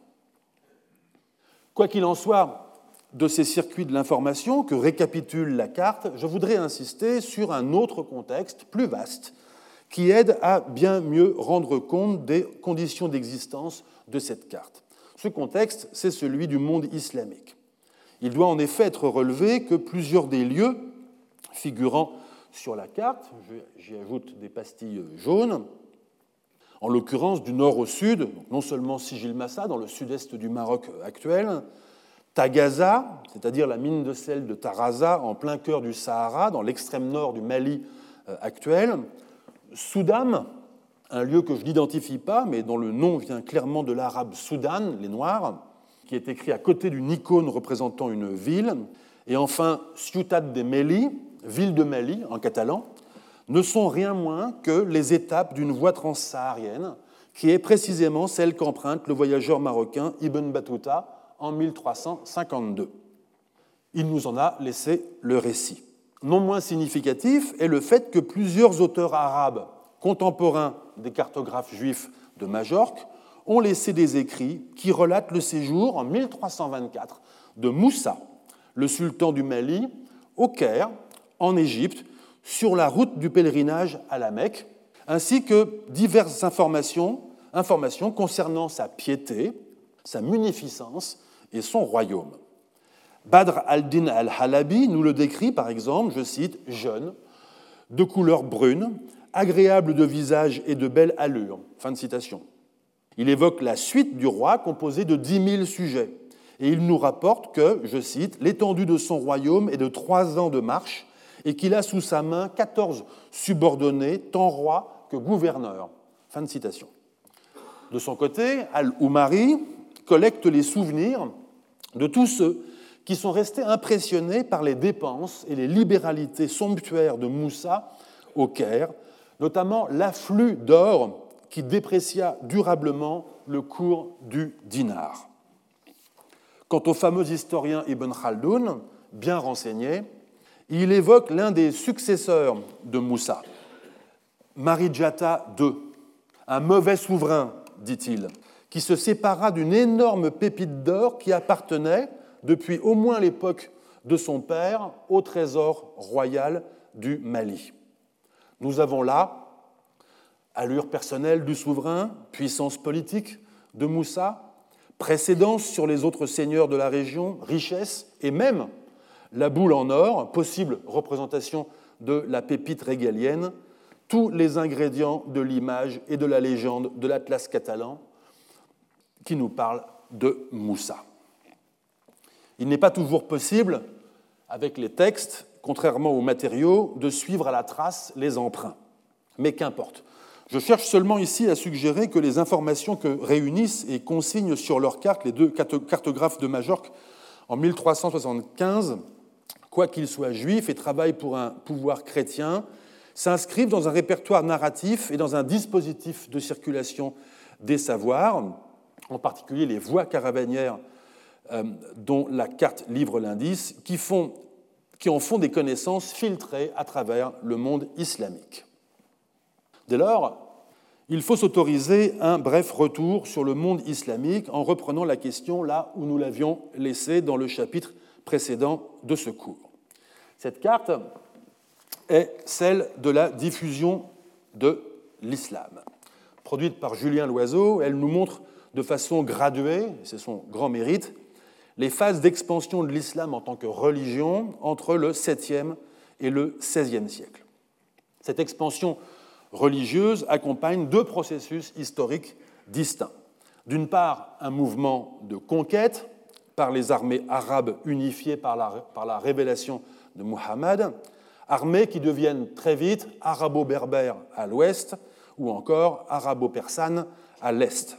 Quoi qu'il en soit de ces circuits de l'information que récapitule la carte, je voudrais insister sur un autre contexte plus vaste qui aide à bien mieux rendre compte des conditions d'existence de cette carte. Ce contexte, c'est celui du monde islamique. Il doit en effet être relevé que plusieurs des lieux figurant sur la carte, j'y ajoute des pastilles jaunes, en l'occurrence du nord au sud, non seulement Sigil-Massa, dans le sud-est du Maroc actuel, Tagaza, c'est-à-dire la mine de sel de Taraza, en plein cœur du Sahara, dans l'extrême nord du Mali euh, actuel, Soudam, un lieu que je n'identifie pas, mais dont le nom vient clairement de l'arabe Soudan, les Noirs, qui est écrit à côté d'une icône représentant une ville. Et enfin, Ciutat de Meli, ville de Mali en catalan, ne sont rien moins que les étapes d'une voie transsaharienne, qui est précisément celle qu'emprunte le voyageur marocain Ibn Battuta en 1352. Il nous en a laissé le récit. Non moins significatif est le fait que plusieurs auteurs arabes contemporains des cartographes juifs de Majorque, ont laissé des écrits qui relatent le séjour en 1324 de Moussa, le sultan du Mali, au Caire, en Égypte, sur la route du pèlerinage à la Mecque, ainsi que diverses informations, informations concernant sa piété, sa munificence et son royaume. Badr al-Din al-Halabi nous le décrit par exemple, je cite, jeune, de couleur brune, agréable de visage et de belle allure. Fin de citation. Il évoque la suite du roi composée de dix mille sujets. Et il nous rapporte que, je cite, l'étendue de son royaume est de trois ans de marche et qu'il a sous sa main quatorze subordonnés, tant rois que gouverneurs. Fin de citation. De son côté, Al-Oumari collecte les souvenirs de tous ceux qui sont restés impressionnés par les dépenses et les libéralités somptuaires de Moussa au Caire, notamment l'afflux d'or qui déprécia durablement le cours du dinar. Quant au fameux historien Ibn Khaldoun, bien renseigné, il évoque l'un des successeurs de Moussa, Marijata II, un mauvais souverain, dit-il, qui se sépara d'une énorme pépite d'or qui appartenait, depuis au moins l'époque de son père, au trésor royal du Mali. Nous avons là allure personnelle du souverain, puissance politique de Moussa, précédence sur les autres seigneurs de la région, richesse et même la boule en or, possible représentation de la pépite régalienne, tous les ingrédients de l'image et de la légende de l'Atlas catalan qui nous parle de Moussa. Il n'est pas toujours possible, avec les textes, contrairement aux matériaux, de suivre à la trace les emprunts. Mais qu'importe. Je cherche seulement ici à suggérer que les informations que réunissent et consignent sur leurs cartes les deux cartographes de Majorque en 1375, quoiqu'ils soient juifs et travaillent pour un pouvoir chrétien, s'inscrivent dans un répertoire narratif et dans un dispositif de circulation des savoirs, en particulier les voies caravanières euh, dont la carte livre l'indice, qui, qui en font des connaissances filtrées à travers le monde islamique. Dès lors, il faut s'autoriser un bref retour sur le monde islamique en reprenant la question là où nous l'avions laissée dans le chapitre précédent de ce cours. Cette carte est celle de la diffusion de l'islam. Produite par Julien Loiseau, elle nous montre de façon graduée, c'est son grand mérite, les phases d'expansion de l'islam en tant que religion entre le 7e et le 16e siècle. Cette expansion religieuse accompagne deux processus historiques distincts. D'une part, un mouvement de conquête par les armées arabes unifiées par la, par la révélation de Muhammad, armées qui deviennent très vite arabo-berbères à l'ouest ou encore arabo-persanes à l'est.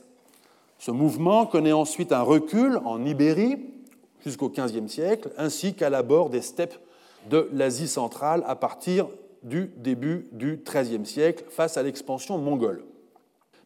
Ce mouvement connaît ensuite un recul en Ibérie jusqu'au XVe siècle, ainsi qu'à l'abord des steppes de l'Asie centrale à partir du début du XIIIe siècle face à l'expansion mongole.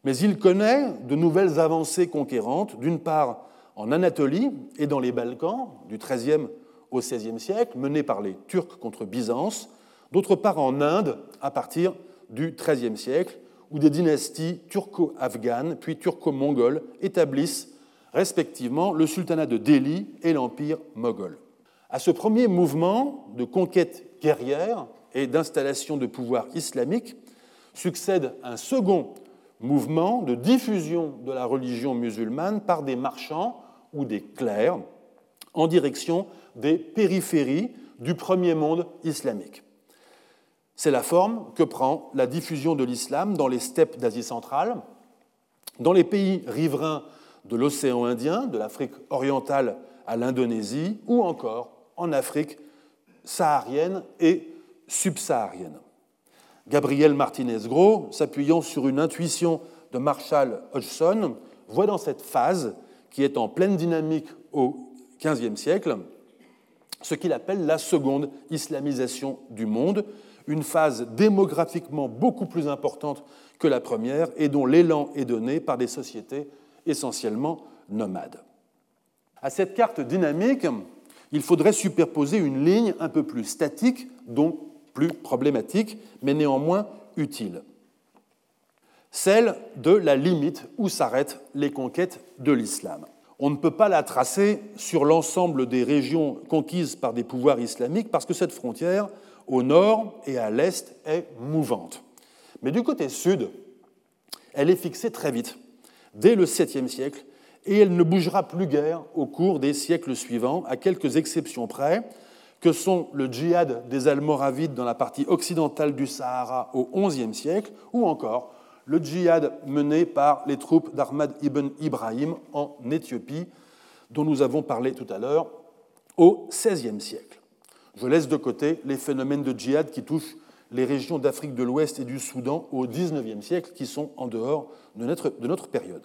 Mais il connaît de nouvelles avancées conquérantes, d'une part en Anatolie et dans les Balkans, du XIIIe au XVIe siècle, menées par les Turcs contre Byzance, d'autre part en Inde à partir du XIIIe siècle, où des dynasties turco-afghanes puis turco-mongoles établissent respectivement le sultanat de Delhi et l'empire moghol. À ce premier mouvement de conquête guerrière, et d'installation de pouvoir islamique, succède un second mouvement de diffusion de la religion musulmane par des marchands ou des clercs en direction des périphéries du premier monde islamique. C'est la forme que prend la diffusion de l'islam dans les steppes d'Asie centrale, dans les pays riverains de l'océan Indien, de l'Afrique orientale à l'Indonésie, ou encore en Afrique saharienne et subsaharienne. Gabriel Martinez-Gros, s'appuyant sur une intuition de Marshall Hodgson, voit dans cette phase, qui est en pleine dynamique au XVe siècle, ce qu'il appelle la seconde islamisation du monde, une phase démographiquement beaucoup plus importante que la première et dont l'élan est donné par des sociétés essentiellement nomades. À cette carte dynamique, il faudrait superposer une ligne un peu plus statique, donc plus problématique, mais néanmoins utile. Celle de la limite où s'arrêtent les conquêtes de l'islam. On ne peut pas la tracer sur l'ensemble des régions conquises par des pouvoirs islamiques parce que cette frontière, au nord et à l'est, est mouvante. Mais du côté sud, elle est fixée très vite, dès le 7e siècle, et elle ne bougera plus guère au cours des siècles suivants, à quelques exceptions près, que sont le djihad des Almoravides dans la partie occidentale du Sahara au XIe siècle, ou encore le djihad mené par les troupes d'Ahmad ibn Ibrahim en Éthiopie, dont nous avons parlé tout à l'heure, au XVIe siècle. Je laisse de côté les phénomènes de djihad qui touchent les régions d'Afrique de l'Ouest et du Soudan au XIXe siècle, qui sont en dehors de notre, de notre période.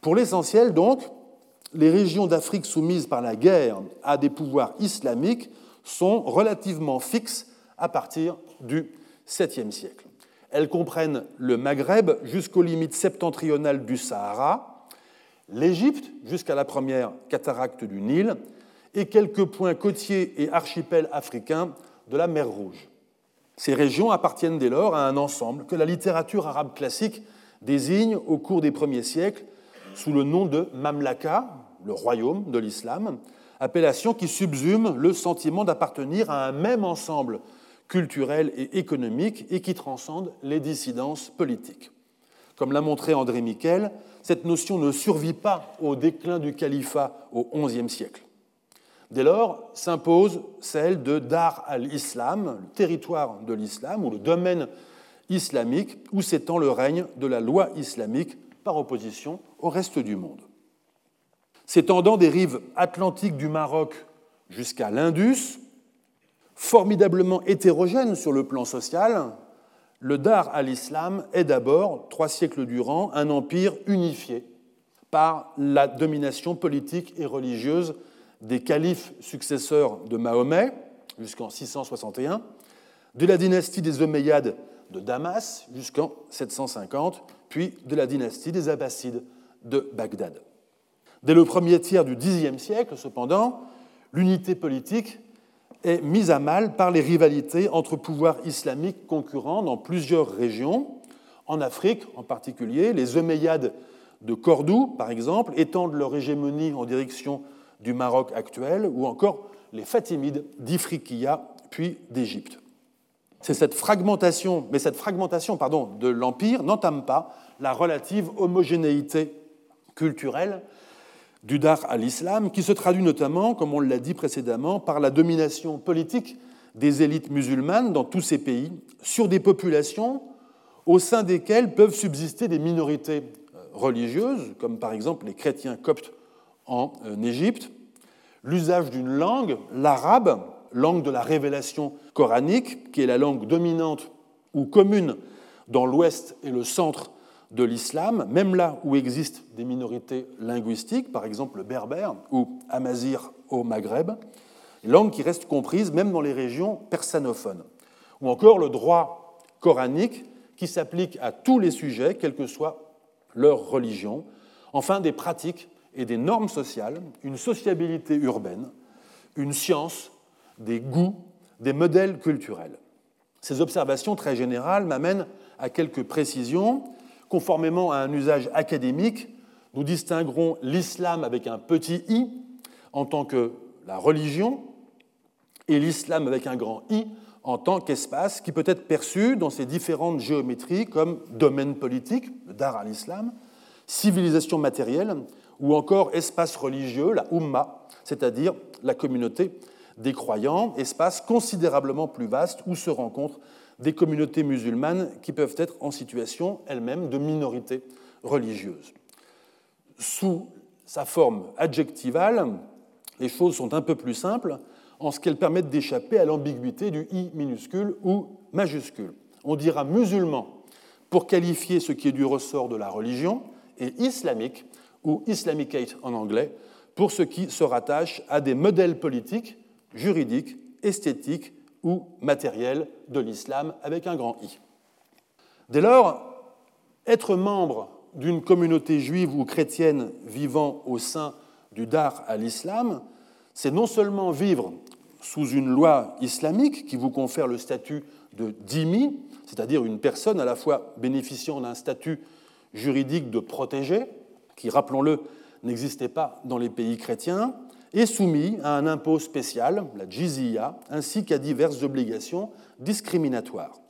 Pour l'essentiel, donc, les régions d'Afrique soumises par la guerre à des pouvoirs islamiques sont relativement fixes à partir du 7e siècle. Elles comprennent le Maghreb jusqu'aux limites septentrionales du Sahara, l'Égypte jusqu'à la première cataracte du Nil et quelques points côtiers et archipels africains de la mer Rouge. Ces régions appartiennent dès lors à un ensemble que la littérature arabe classique désigne au cours des premiers siècles sous le nom de Mamlaka, le royaume de l'islam, appellation qui subsume le sentiment d'appartenir à un même ensemble culturel et économique et qui transcende les dissidences politiques. Comme l'a montré André Miquel, cette notion ne survit pas au déclin du califat au XIe siècle. Dès lors, s'impose celle de Dar al-Islam, le territoire de l'islam ou le domaine islamique où s'étend le règne de la loi islamique par opposition au reste du monde. S'étendant des rives atlantiques du Maroc jusqu'à l'Indus, formidablement hétérogène sur le plan social, le Dar al-Islam est d'abord, trois siècles durant, un empire unifié par la domination politique et religieuse des califes successeurs de Mahomet jusqu'en 661, de la dynastie des Omeyyades de Damas jusqu'en 750, puis de la dynastie des Abbassides de Bagdad. Dès le premier tiers du Xe siècle, cependant, l'unité politique est mise à mal par les rivalités entre pouvoirs islamiques concurrents dans plusieurs régions. En Afrique, en particulier, les Omeyyades de Cordoue, par exemple, étendent leur hégémonie en direction du Maroc actuel, ou encore les Fatimides d'Ifriqiya, puis d'Égypte. C'est cette fragmentation, mais cette fragmentation pardon, de l'empire n'entame pas la relative homogénéité culturelle du dar à l'islam, qui se traduit notamment, comme on l'a dit précédemment, par la domination politique des élites musulmanes dans tous ces pays sur des populations au sein desquelles peuvent subsister des minorités religieuses, comme par exemple les chrétiens coptes en euh, Égypte, l'usage d'une langue, l'arabe, langue de la révélation coranique, qui est la langue dominante ou commune dans l'ouest et le centre de l'islam, même là où existent des minorités linguistiques, par exemple le berbère ou amazir au Maghreb, langue qui reste comprise même dans les régions persanophones, ou encore le droit coranique qui s'applique à tous les sujets, quelle que soit leur religion, enfin des pratiques et des normes sociales, une sociabilité urbaine, une science, des goûts, des modèles culturels. Ces observations très générales m'amènent à quelques précisions Conformément à un usage académique, nous distinguerons l'islam avec un petit i en tant que la religion et l'islam avec un grand i en tant qu'espace qui peut être perçu dans ses différentes géométries comme domaine politique, le dar al-islam, civilisation matérielle ou encore espace religieux, la umma, c'est-à-dire la communauté des croyants, espace considérablement plus vaste où se rencontrent des communautés musulmanes qui peuvent être en situation elles-mêmes de minorité religieuse. Sous sa forme adjectivale, les choses sont un peu plus simples en ce qu'elles permettent d'échapper à l'ambiguïté du i minuscule ou majuscule. On dira musulman pour qualifier ce qui est du ressort de la religion et islamique ou islamicate en anglais pour ce qui se rattache à des modèles politiques, juridiques, esthétiques ou matériel de l'islam avec un grand I. Dès lors, être membre d'une communauté juive ou chrétienne vivant au sein du Dar à l'islam, c'est non seulement vivre sous une loi islamique qui vous confère le statut de dhimmi, c'est-à-dire une personne à la fois bénéficiant d'un statut juridique de protégé, qui, rappelons-le, n'existait pas dans les pays chrétiens, est soumis à un impôt spécial, la jizya, ainsi qu'à diverses obligations discriminatoires.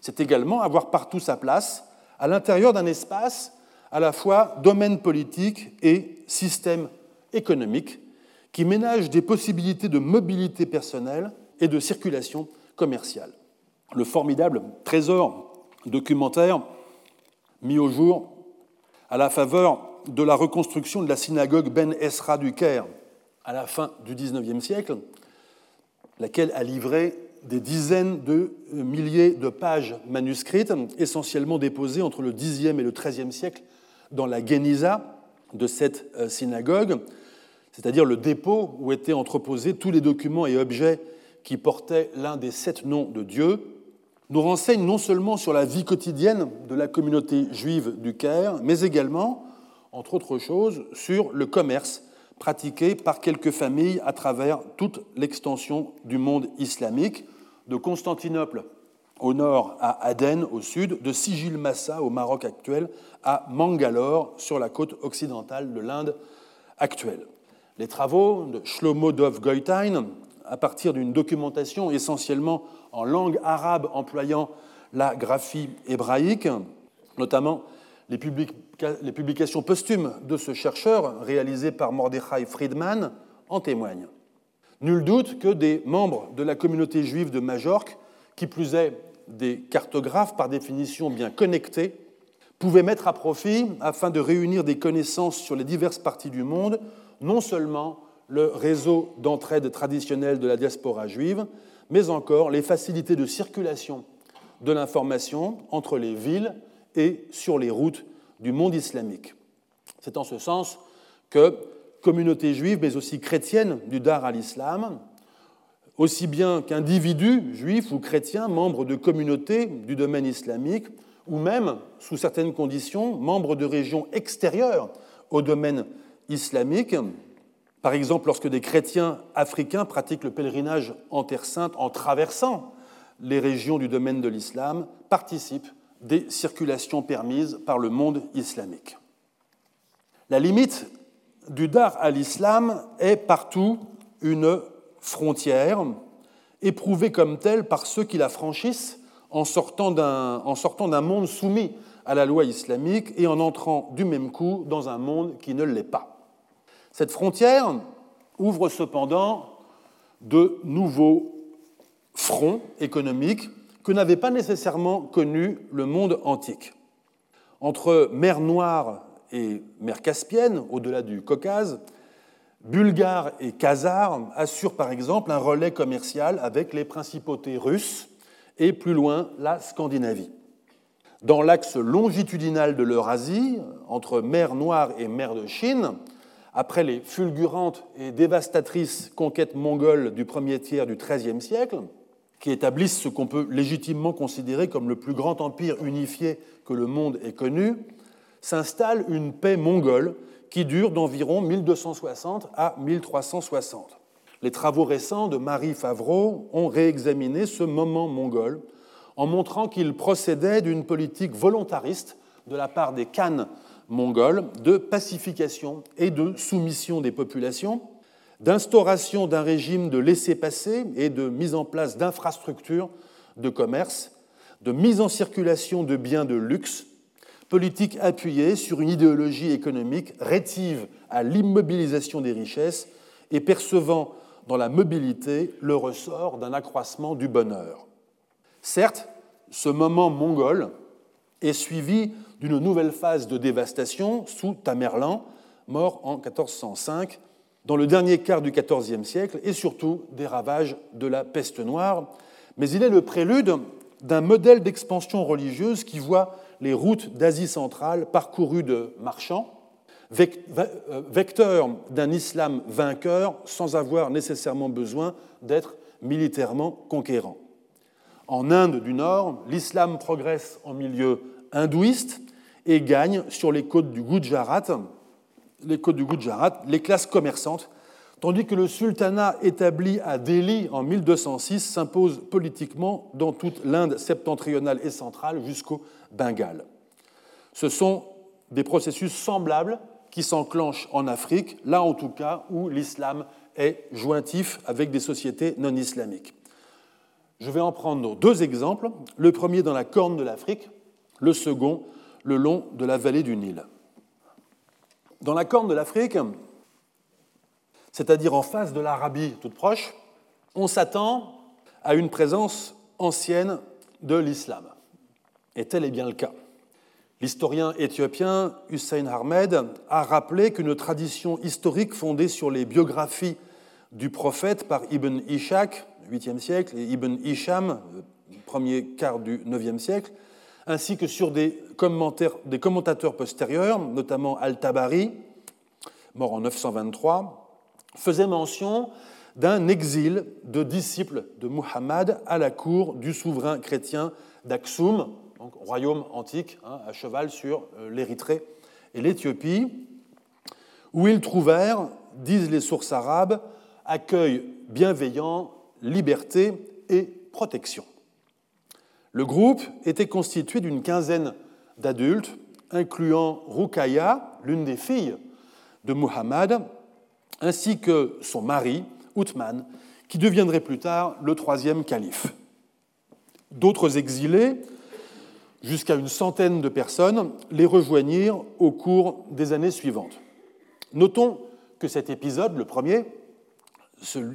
C'est également avoir partout sa place à l'intérieur d'un espace à la fois domaine politique et système économique qui ménage des possibilités de mobilité personnelle et de circulation commerciale. Le formidable trésor documentaire mis au jour à la faveur de la reconstruction de la synagogue Ben Esra du Caire à la fin du XIXe siècle, laquelle a livré des dizaines de milliers de pages manuscrites, essentiellement déposées entre le Xe et le XIIIe siècle dans la Geniza de cette euh, synagogue, c'est-à-dire le dépôt où étaient entreposés tous les documents et objets qui portaient l'un des sept noms de Dieu, nous renseigne non seulement sur la vie quotidienne de la communauté juive du Caire, mais également, entre autres choses, sur le commerce pratiquée par quelques familles à travers toute l'extension du monde islamique, de Constantinople au nord à Aden au sud, de Sigil Massa au Maroc actuel à Mangalore sur la côte occidentale de l'Inde actuelle. Les travaux de Shlomo Dov Goitain, à partir d'une documentation essentiellement en langue arabe employant la graphie hébraïque, notamment les, publications posthumes de ce chercheur réalisées par Mordechai Friedman en témoignent. Nul doute que des membres de la communauté juive de Majorque, qui plus est des cartographes par définition bien connectés, pouvaient mettre à profit, afin de réunir des connaissances sur les diverses parties du monde, non seulement le réseau d'entraide traditionnel de la diaspora juive, mais encore les facilités de circulation de l'information entre les villes et sur les routes du monde islamique. C'est en ce sens que communauté juive, mais aussi chrétienne du Dar al-Islam, aussi bien qu'individus juifs ou chrétiens, membres de communautés du domaine islamique, ou même, sous certaines conditions, membres de régions extérieures au domaine islamique, par exemple lorsque des chrétiens africains pratiquent le pèlerinage en Terre sainte en traversant les régions du domaine de l'islam, participent des circulations permises par le monde islamique. La limite du dar à l'islam est partout une frontière, éprouvée comme telle par ceux qui la franchissent en sortant d'un monde soumis à la loi islamique et en entrant du même coup dans un monde qui ne l'est pas. Cette frontière ouvre cependant de nouveaux fronts économiques que n'avait pas nécessairement connu le monde antique. Entre mer Noire et mer Caspienne, au-delà du Caucase, Bulgares et Khazars assurent par exemple un relais commercial avec les principautés russes et plus loin la Scandinavie. Dans l'axe longitudinal de l'Eurasie, entre mer Noire et mer de Chine, après les fulgurantes et dévastatrices conquêtes mongoles du premier tiers du XIIIe siècle, qui établissent ce qu'on peut légitimement considérer comme le plus grand empire unifié que le monde ait connu, s'installe une paix mongole qui dure d'environ 1260 à 1360. Les travaux récents de Marie Favreau ont réexaminé ce moment mongol en montrant qu'il procédait d'une politique volontariste de la part des Khan mongols de pacification et de soumission des populations d'instauration d'un régime de laissez-passer et de mise en place d'infrastructures de commerce, de mise en circulation de biens de luxe, politique appuyée sur une idéologie économique rétive à l'immobilisation des richesses et percevant dans la mobilité le ressort d'un accroissement du bonheur. Certes, ce moment mongol est suivi d'une nouvelle phase de dévastation sous Tamerlan, mort en 1405, dans le dernier quart du XIVe siècle et surtout des ravages de la peste noire, mais il est le prélude d'un modèle d'expansion religieuse qui voit les routes d'Asie centrale parcourues de marchands, euh, vecteur d'un islam vainqueur sans avoir nécessairement besoin d'être militairement conquérant. En Inde du Nord, l'islam progresse en milieu hindouiste et gagne sur les côtes du Gujarat les côtes du Gujarat, les classes commerçantes, tandis que le sultanat établi à Delhi en 1206 s'impose politiquement dans toute l'Inde septentrionale et centrale jusqu'au Bengale. Ce sont des processus semblables qui s'enclenchent en Afrique, là en tout cas où l'islam est jointif avec des sociétés non islamiques. Je vais en prendre deux exemples, le premier dans la corne de l'Afrique, le second le long de la vallée du Nil. Dans la corne de l'Afrique, c'est-à-dire en face de l'Arabie toute proche, on s'attend à une présence ancienne de l'islam. Et tel est bien le cas. L'historien éthiopien Hussein Ahmed a rappelé qu'une tradition historique fondée sur les biographies du prophète par Ibn Ishaq, 8e siècle, et Ibn Hisham, premier quart du 9e siècle, ainsi que sur des, des commentateurs postérieurs, notamment Al-Tabari, mort en 923, faisait mention d'un exil de disciples de Muhammad à la cour du souverain chrétien d'Aksum, royaume antique, hein, à cheval sur euh, l'Érythrée et l'Éthiopie, où ils trouvèrent, disent les sources arabes, accueil bienveillant, liberté et protection. Le groupe était constitué d'une quinzaine d'adultes, incluant Rukaya, l'une des filles de Muhammad, ainsi que son mari, Uthman, qui deviendrait plus tard le troisième calife. D'autres exilés, jusqu'à une centaine de personnes, les rejoignirent au cours des années suivantes. Notons que cet épisode, le premier,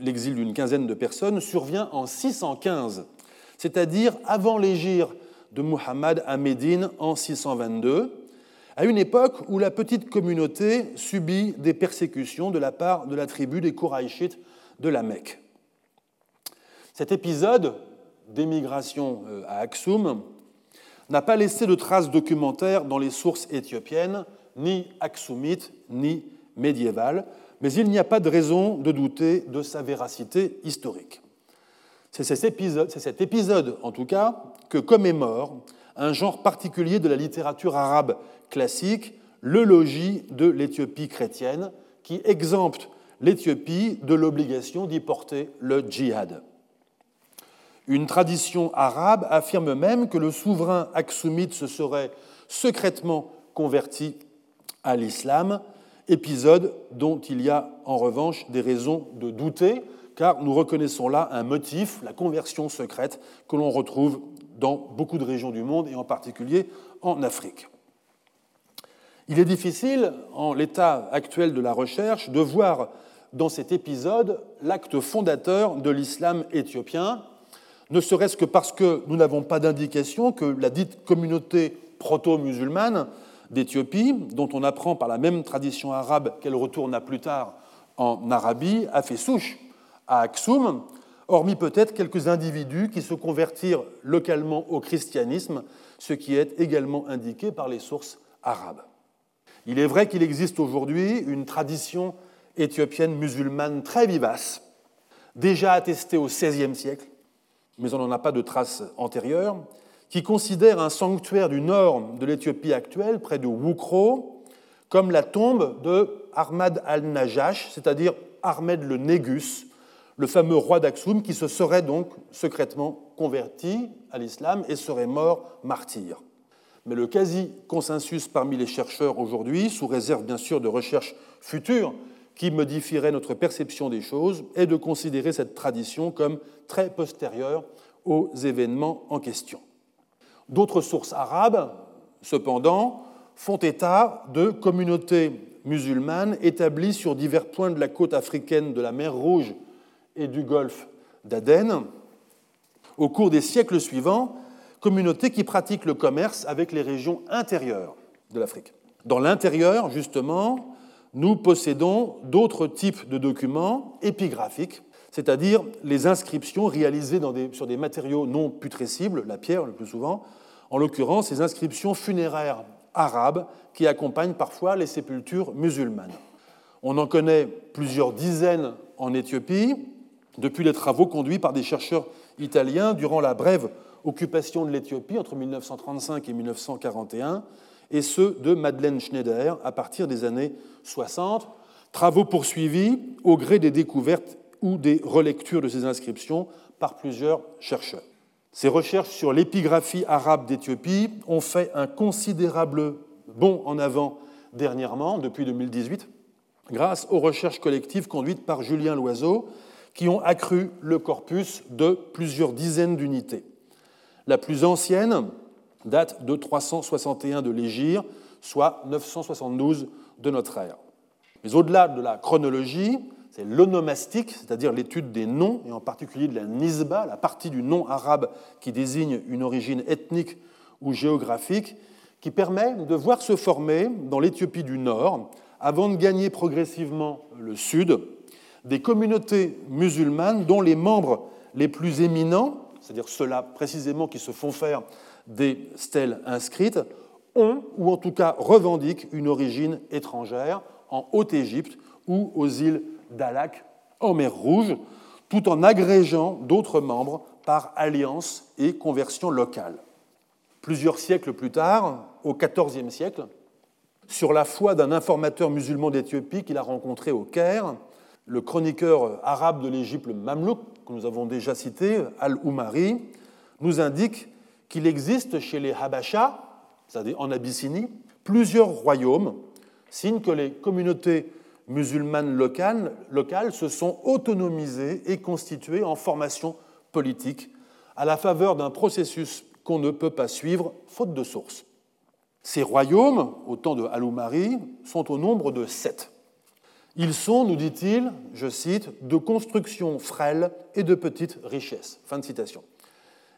l'exil d'une quinzaine de personnes, survient en 615, c'est-à-dire avant l'égir de Muhammad à Médine en 622, à une époque où la petite communauté subit des persécutions de la part de la tribu des Koraïchites de la Mecque. Cet épisode d'émigration euh, à Aksum n'a pas laissé de traces documentaires dans les sources éthiopiennes, ni aksumites, ni médiévales, mais il n'y a pas de raison de douter de sa véracité historique. C'est cet épisode, en tout cas, que commémore un genre particulier de la littérature arabe classique, le logis de l'Éthiopie chrétienne, qui exempte l'Éthiopie de l'obligation d'y porter le djihad. Une tradition arabe affirme même que le souverain aksumite se serait secrètement converti à l'islam, épisode dont il y a en revanche des raisons de douter, car nous reconnaissons là un motif, la conversion secrète, que l'on retrouve dans beaucoup de régions du monde et en particulier en Afrique. Il est difficile, en l'état actuel de la recherche, de voir dans cet épisode l'acte fondateur de l'islam éthiopien, ne serait-ce que parce que nous n'avons pas d'indication que la dite communauté proto-musulmane d'Éthiopie, dont on apprend par la même tradition arabe qu'elle retourna plus tard en Arabie, a fait souche à Aksum, hormis peut-être quelques individus qui se convertirent localement au christianisme, ce qui est également indiqué par les sources arabes. Il est vrai qu'il existe aujourd'hui une tradition éthiopienne musulmane très vivace, déjà attestée au XVIe siècle, mais on n'en a pas de traces antérieures, qui considère un sanctuaire du nord de l'Éthiopie actuelle, près de Wukro, comme la tombe de Ahmad al-Najash, c'est-à-dire Ahmed le Négus, le fameux roi d'Aksum qui se serait donc secrètement converti à l'islam et serait mort martyr. Mais le quasi-consensus parmi les chercheurs aujourd'hui, sous réserve bien sûr de recherches futures qui modifieraient notre perception des choses, est de considérer cette tradition comme très postérieure aux événements en question. D'autres sources arabes, cependant, font état de communautés musulmanes établies sur divers points de la côte africaine de la mer Rouge et du golfe d'Aden, au cours des siècles suivants, communautés qui pratiquent le commerce avec les régions intérieures de l'Afrique. Dans l'intérieur, justement, nous possédons d'autres types de documents épigraphiques, c'est-à-dire les inscriptions réalisées sur des matériaux non putrescibles, la pierre le plus souvent, en l'occurrence les inscriptions funéraires arabes qui accompagnent parfois les sépultures musulmanes. On en connaît plusieurs dizaines en Éthiopie, depuis les travaux conduits par des chercheurs italiens durant la brève occupation de l'Éthiopie entre 1935 et 1941, et ceux de Madeleine Schneider à partir des années 60, travaux poursuivis au gré des découvertes ou des relectures de ces inscriptions par plusieurs chercheurs. Ces recherches sur l'épigraphie arabe d'Éthiopie ont fait un considérable bond en avant dernièrement, depuis 2018, grâce aux recherches collectives conduites par Julien Loiseau, qui ont accru le corpus de plusieurs dizaines d'unités. La plus ancienne date de 361 de l'Égir, soit 972 de notre ère. Mais au-delà de la chronologie, c'est l'onomastique, c'est-à-dire l'étude des noms, et en particulier de la nisba, la partie du nom arabe qui désigne une origine ethnique ou géographique, qui permet de voir se former dans l'Éthiopie du Nord, avant de gagner progressivement le Sud, des communautés musulmanes dont les membres les plus éminents, c'est-à-dire ceux-là précisément qui se font faire des stèles inscrites, ont, ou en tout cas revendiquent, une origine étrangère en Haute-Égypte ou aux îles d'Alak en mer Rouge, tout en agrégeant d'autres membres par alliance et conversion locale. Plusieurs siècles plus tard, au XIVe siècle, sur la foi d'un informateur musulman d'Éthiopie qu'il a rencontré au Caire, le chroniqueur arabe de l'Égypte, le Mamelouk, que nous avons déjà cité, Al-Oumari, nous indique qu'il existe chez les Habachas, c'est-à-dire en Abyssinie, plusieurs royaumes, signe que les communautés musulmanes locales, se sont autonomisées et constituées en formation politique à la faveur d'un processus qu'on ne peut pas suivre faute de sources. Ces royaumes, au temps de Aloumari, sont au nombre de sept. Ils sont, nous dit-il, je cite, de construction frêle et de petite richesse. Fin de citation.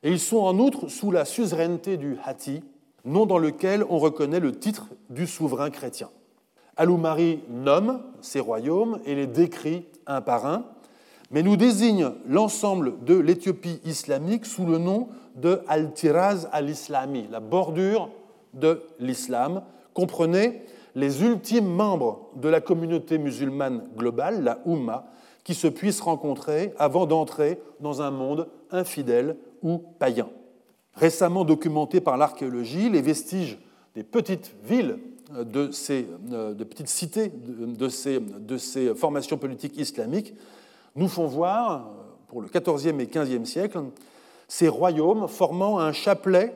Et ils sont en outre sous la suzeraineté du Hati, nom dans lequel on reconnaît le titre du souverain chrétien. Aloumari nomme ces royaumes et les décrit un par un, mais nous désigne l'ensemble de l'Éthiopie islamique sous le nom de Al-Tiraz al-Islami, la bordure de l'islam, comprenait les ultimes membres de la communauté musulmane globale, la Ummah, qui se puissent rencontrer avant d'entrer dans un monde infidèle ou païen. Récemment documentés par l'archéologie, les vestiges des petites villes de ces euh, petites cités de ces, de ces formations politiques islamiques nous font voir, pour le XIVe et XVe siècle, ces royaumes formant un chapelet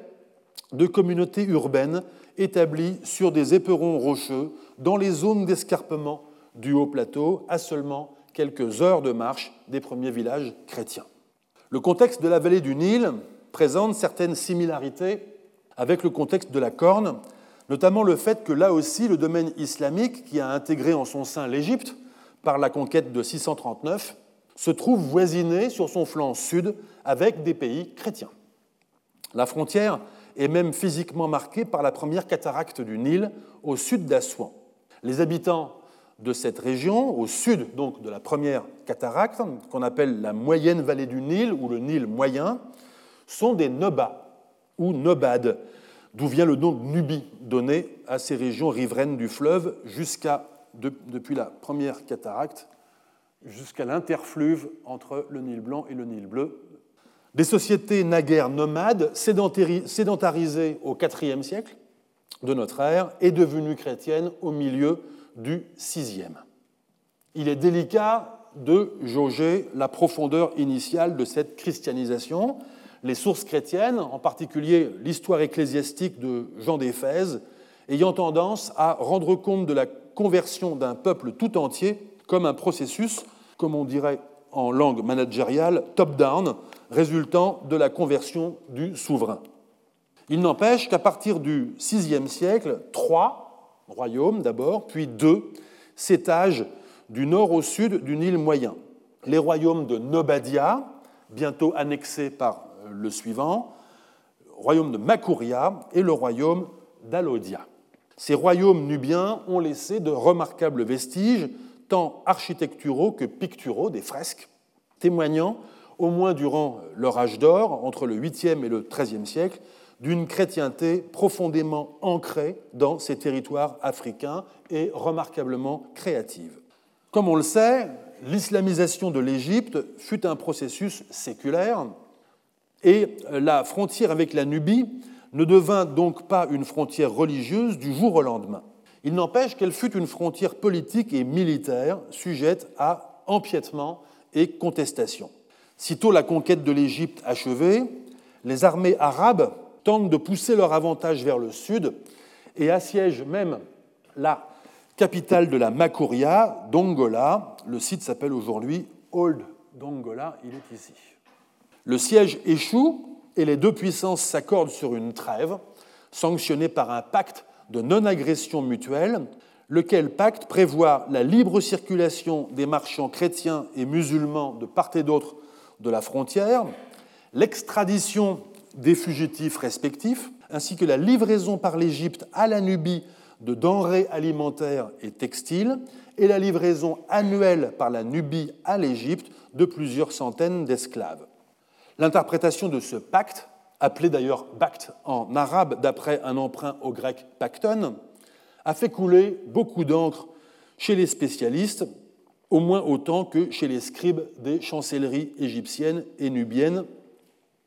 de communautés urbaines établies sur des éperons rocheux dans les zones d'escarpement du haut plateau, à seulement quelques heures de marche des premiers villages chrétiens. Le contexte de la vallée du Nil présente certaines similarités avec le contexte de la Corne, notamment le fait que là aussi le domaine islamique, qui a intégré en son sein l'Égypte par la conquête de 639, se trouve voisiné sur son flanc sud avec des pays chrétiens. La frontière est même physiquement marquée par la première cataracte du Nil au sud d'Assouan. Les habitants de cette région, au sud donc de la première cataracte, qu'on appelle la moyenne vallée du Nil ou le Nil moyen, sont des Nobas ou Nobades, d'où vient le nom de Nubie donné à ces régions riveraines du fleuve depuis la première cataracte, jusqu'à l'interfluve entre le Nil blanc et le Nil bleu. Des sociétés naguère nomades, sédentarisées au IVe siècle de notre ère et devenues chrétiennes au milieu du VIe. Il est délicat de jauger la profondeur initiale de cette christianisation. Les sources chrétiennes, en particulier l'histoire ecclésiastique de Jean d'Éphèse, ayant tendance à rendre compte de la conversion d'un peuple tout entier comme un processus comme on dirait en langue managériale, top-down, résultant de la conversion du souverain. Il n'empêche qu'à partir du VIe siècle, trois royaumes d'abord, puis deux, s'étagent du nord au sud du Nil moyen. Les royaumes de Nobadia, bientôt annexés par le suivant, le royaume de Makuria et le royaume d'Alodia. Ces royaumes nubiens ont laissé de remarquables vestiges tant architecturaux que picturaux, des fresques, témoignant, au moins durant leur âge d'or, entre le 8e et le 13e siècle, d'une chrétienté profondément ancrée dans ces territoires africains et remarquablement créative. Comme on le sait, l'islamisation de l'Égypte fut un processus séculaire et la frontière avec la Nubie ne devint donc pas une frontière religieuse du jour au lendemain. Il n'empêche qu'elle fut une frontière politique et militaire sujette à empiètement et contestation. Sitôt la conquête de l'Égypte achevée, les armées arabes tentent de pousser leur avantage vers le sud et assiègent même la capitale de la Makuria, Dongola. Le site s'appelle aujourd'hui Old Dongola, il est ici. Le siège échoue et les deux puissances s'accordent sur une trêve, sanctionnée par un pacte de non-agression mutuelle, lequel pacte prévoit la libre circulation des marchands chrétiens et musulmans de part et d'autre de la frontière, l'extradition des fugitifs respectifs, ainsi que la livraison par l'Égypte à la Nubie de denrées alimentaires et textiles, et la livraison annuelle par la Nubie à l'Égypte de plusieurs centaines d'esclaves. L'interprétation de ce pacte appelé d'ailleurs Bact en arabe d'après un emprunt au grec pacton, a fait couler beaucoup d'encre chez les spécialistes, au moins autant que chez les scribes des chancelleries égyptiennes et nubiennes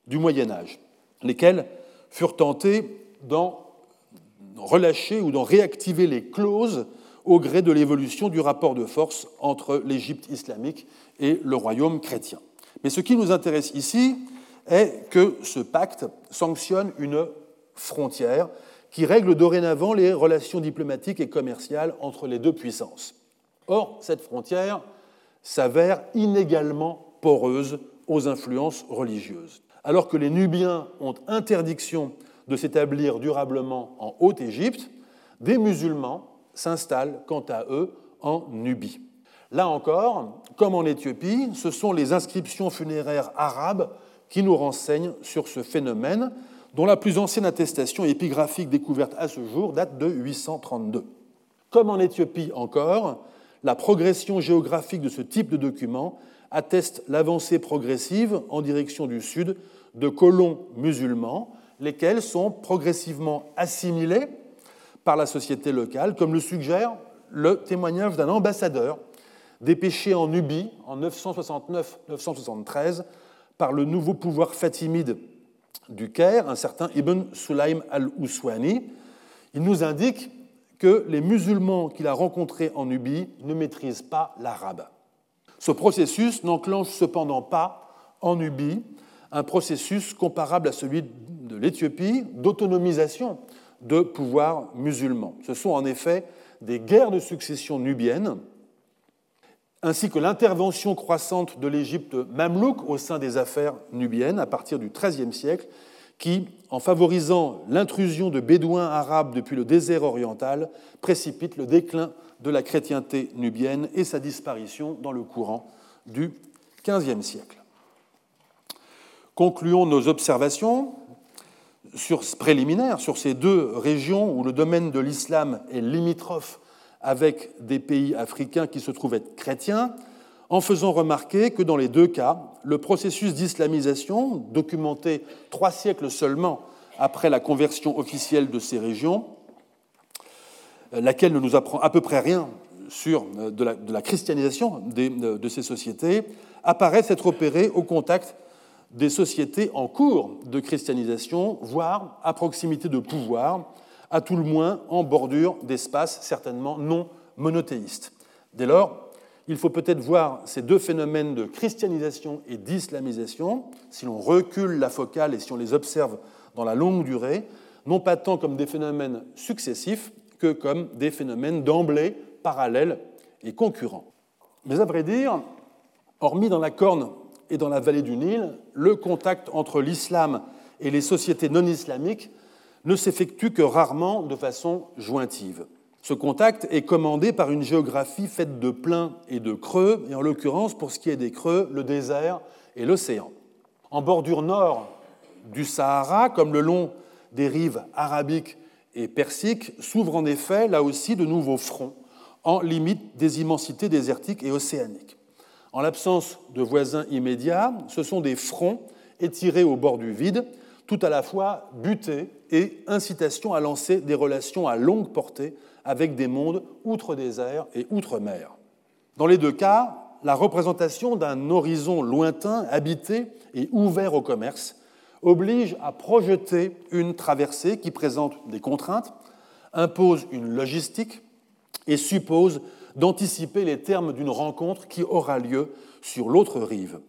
du Moyen Âge, lesquels furent tentés d'en relâcher ou d'en réactiver les clauses au gré de l'évolution du rapport de force entre l'Égypte islamique et le royaume chrétien. Mais ce qui nous intéresse ici, est que ce pacte sanctionne une frontière qui règle dorénavant les relations diplomatiques et commerciales entre les deux puissances. Or, cette frontière s'avère inégalement poreuse aux influences religieuses. Alors que les Nubiens ont interdiction de s'établir durablement en Haute-Égypte, des musulmans s'installent quant à eux en Nubie. Là encore, comme en Éthiopie, ce sont les inscriptions funéraires arabes qui nous renseignent sur ce phénomène, dont la plus ancienne attestation épigraphique découverte à ce jour date de 832. Comme en Éthiopie encore, la progression géographique de ce type de document atteste l'avancée progressive en direction du sud de colons musulmans, lesquels sont progressivement assimilés par la société locale, comme le suggère le témoignage d'un ambassadeur dépêché en Nubie en 969-973 par le nouveau pouvoir fatimide du Caire, un certain Ibn Sulaim al-Ouswani. Il nous indique que les musulmans qu'il a rencontrés en Nubie ne maîtrisent pas l'arabe. Ce processus n'enclenche cependant pas en Nubie un processus comparable à celui de l'Éthiopie d'autonomisation de pouvoirs musulmans. Ce sont en effet des guerres de succession nubiennes, ainsi que l'intervention croissante de l'Égypte mamelouk au sein des affaires nubiennes à partir du XIIIe siècle, qui, en favorisant l'intrusion de bédouins arabes depuis le désert oriental, précipite le déclin de la chrétienté nubienne et sa disparition dans le courant du XVe siècle. Concluons nos observations sur, préliminaires sur ces deux régions où le domaine de l'islam est limitrophe avec des pays africains qui se trouvent être chrétiens, en faisant remarquer que dans les deux cas, le processus d'islamisation, documenté trois siècles seulement après la conversion officielle de ces régions, laquelle ne nous apprend à peu près rien sur euh, de la, christianisation euh, de ces sociétés, apparaît s'être opéré au contact des sociétés en cours de christianisation, voire à proximité de pouvoir, à tout le moins en bordure d'espaces certainement non monothéistes. Dès lors, il faut peut-être voir ces deux phénomènes de christianisation et d'islamisation, si l'on recule la focale et si on les observe dans la longue durée, non pas tant comme des phénomènes successifs que comme des phénomènes d'emblée parallèles et concurrents. Mais à vrai dire, hormis dans la Corne et dans la vallée du Nil, le contact entre l'islam et les sociétés non islamiques ne s'effectue que rarement de façon jointive. Ce contact est commandé par une géographie faite de pleins et de creux, et en l'occurrence, pour ce qui est des creux, le désert et l'océan. En bordure nord du Sahara, comme le long des rives arabiques et persiques, s'ouvrent en effet, là aussi, de nouveaux fronts, en limite des immensités désertiques et océaniques. En l'absence de voisins immédiats, ce sont des fronts étirés au bord du vide, tout à la fois butée et incitation à lancer des relations à longue portée avec des mondes outre-désert et outre-mer. Dans les deux cas, la représentation d'un horizon lointain, habité et ouvert au commerce oblige à projeter une traversée qui présente des contraintes, impose une logistique et suppose d'anticiper les termes d'une rencontre qui aura lieu sur l'autre rive.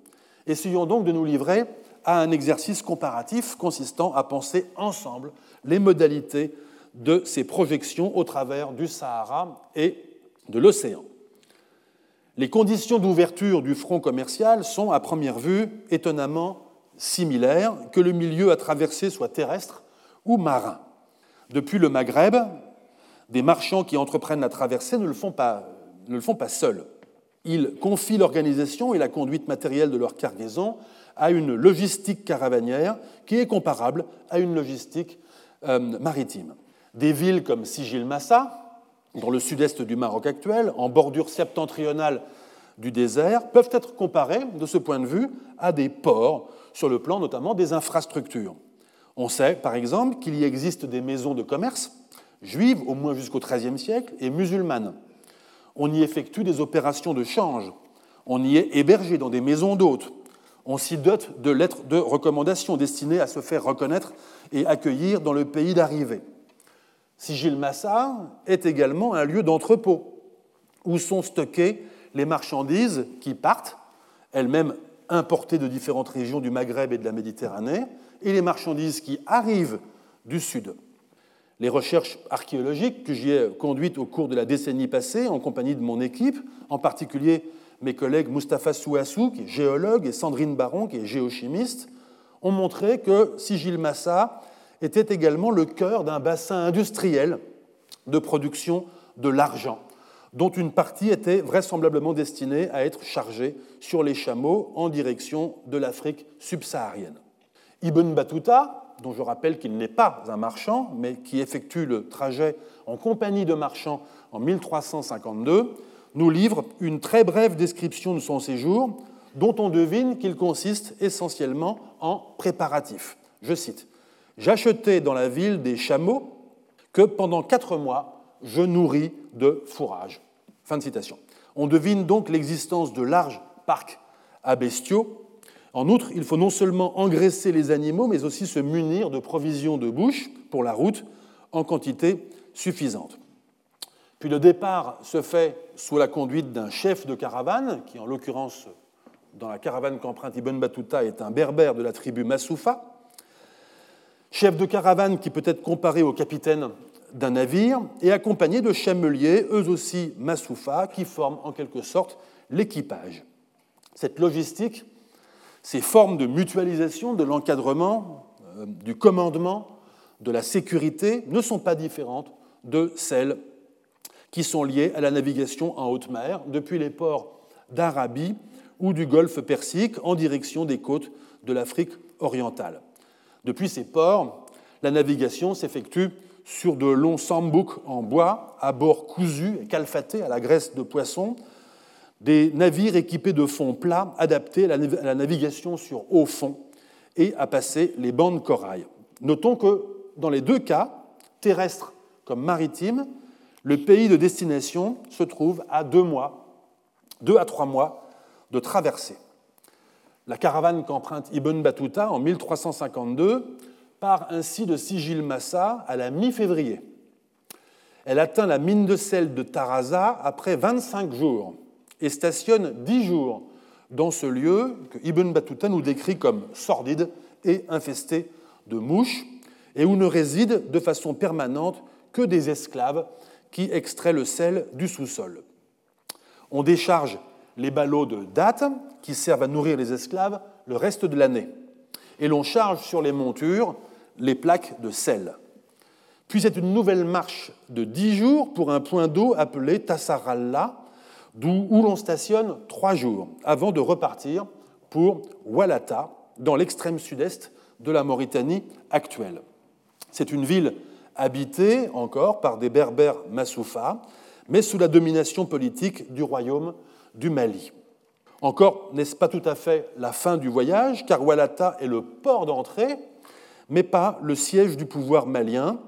Essayons donc de nous livrer à un exercice comparatif consistant à penser ensemble les modalités de ces projections au travers du Sahara et de l'océan. Les conditions d'ouverture du front commercial sont, à première vue, étonnamment similaires, que le milieu à traverser soit terrestre ou marin. Depuis le Maghreb, des marchands qui entreprennent la traversée ne le font pas, ne le font seuls. Ils confient l'organisation et la conduite matérielle de leur cargaison à une logistique caravanière qui est comparable à une logistique euh, maritime. Des villes comme Sigil Massa, dans le sud-est du Maroc actuel, en bordure septentrionale du désert, peuvent être comparées, de ce point de vue, à des ports, sur le plan notamment des infrastructures. On sait, par exemple, qu'il y existe des maisons de commerce, juives au moins jusqu'au XIIIe siècle, et musulmanes. On y effectue des opérations de change. On y est hébergé dans des maisons d'hôtes on s'y dote de lettres de recommandation destinées à se faire reconnaître et accueillir dans le pays d'arrivée. Sigil Massa est également un lieu d'entrepôt où sont stockées les marchandises qui partent, elles-mêmes importées de différentes régions du Maghreb et de la Méditerranée, et les marchandises qui arrivent du sud. Les recherches archéologiques que j'y ai conduites au cours de la décennie passée en compagnie de mon équipe, en particulier mes collègues Mustapha Souassou, qui est géologue, et Sandrine Baron, qui est géochimiste, ont montré que Sigil Massa était également le cœur d'un bassin industriel de production de l'argent, dont une partie était vraisemblablement destinée à être chargée sur les chameaux en direction de l'Afrique subsaharienne. Ibn Battuta, dont je rappelle qu'il n'est pas un marchand, mais qui effectue le trajet en compagnie de marchands en 1352, nous livre une très brève description de son séjour, dont on devine qu'il consiste essentiellement en préparatifs. Je cite J'achetais dans la ville des chameaux que pendant quatre mois je nourris de fourrage. Fin de citation. On devine donc l'existence de larges parcs à bestiaux. En outre, il faut non seulement engraisser les animaux, mais aussi se munir de provisions de bouche pour la route en quantité suffisante. Puis le départ se fait sous la conduite d'un chef de caravane, qui en l'occurrence, dans la caravane qu'emprunte Ibn Battuta, est un berbère de la tribu Massoufa, chef de caravane qui peut être comparé au capitaine d'un navire, et accompagné de chameliers, eux aussi Massoufa, qui forment en quelque sorte l'équipage. Cette logistique, ces formes de mutualisation de l'encadrement, euh, du commandement, de la sécurité ne sont pas différentes de celles qui sont liées à la navigation en haute mer depuis les ports d'Arabie ou du golfe Persique en direction des côtes de l'Afrique orientale. Depuis ces ports, la navigation s'effectue sur de longs sambouks en bois, à bord cousu et calfatés à la graisse de poisson, des navires équipés de fonds plats adaptés à la navigation sur haut fond et à passer les bandes corail. Notons que dans les deux cas, terrestres comme maritimes, le pays de destination se trouve à deux mois, deux à trois mois de traversée. La caravane qu'emprunte Ibn Battuta en 1352 part ainsi de Sigil Massa à la mi-février. Elle atteint la mine de sel de Taraza après 25 jours et stationne 10 jours dans ce lieu que Ibn Battuta nous décrit comme sordide et infesté de mouches, et où ne résident de façon permanente que des esclaves qui extraient le sel du sous-sol. On décharge les ballots de dattes qui servent à nourrir les esclaves le reste de l'année, et l'on charge sur les montures les plaques de sel. Puis c'est une nouvelle marche de dix jours pour un point d'eau appelé Tassaralla, où l'on stationne trois jours avant de repartir pour Walata, dans l'extrême sud-est de la Mauritanie actuelle. C'est une ville habitée encore par des berbères Massoufa, mais sous la domination politique du royaume du Mali. Encore n'est-ce pas tout à fait la fin du voyage, car Walata est le port d'entrée mais pas le siège du pouvoir malien.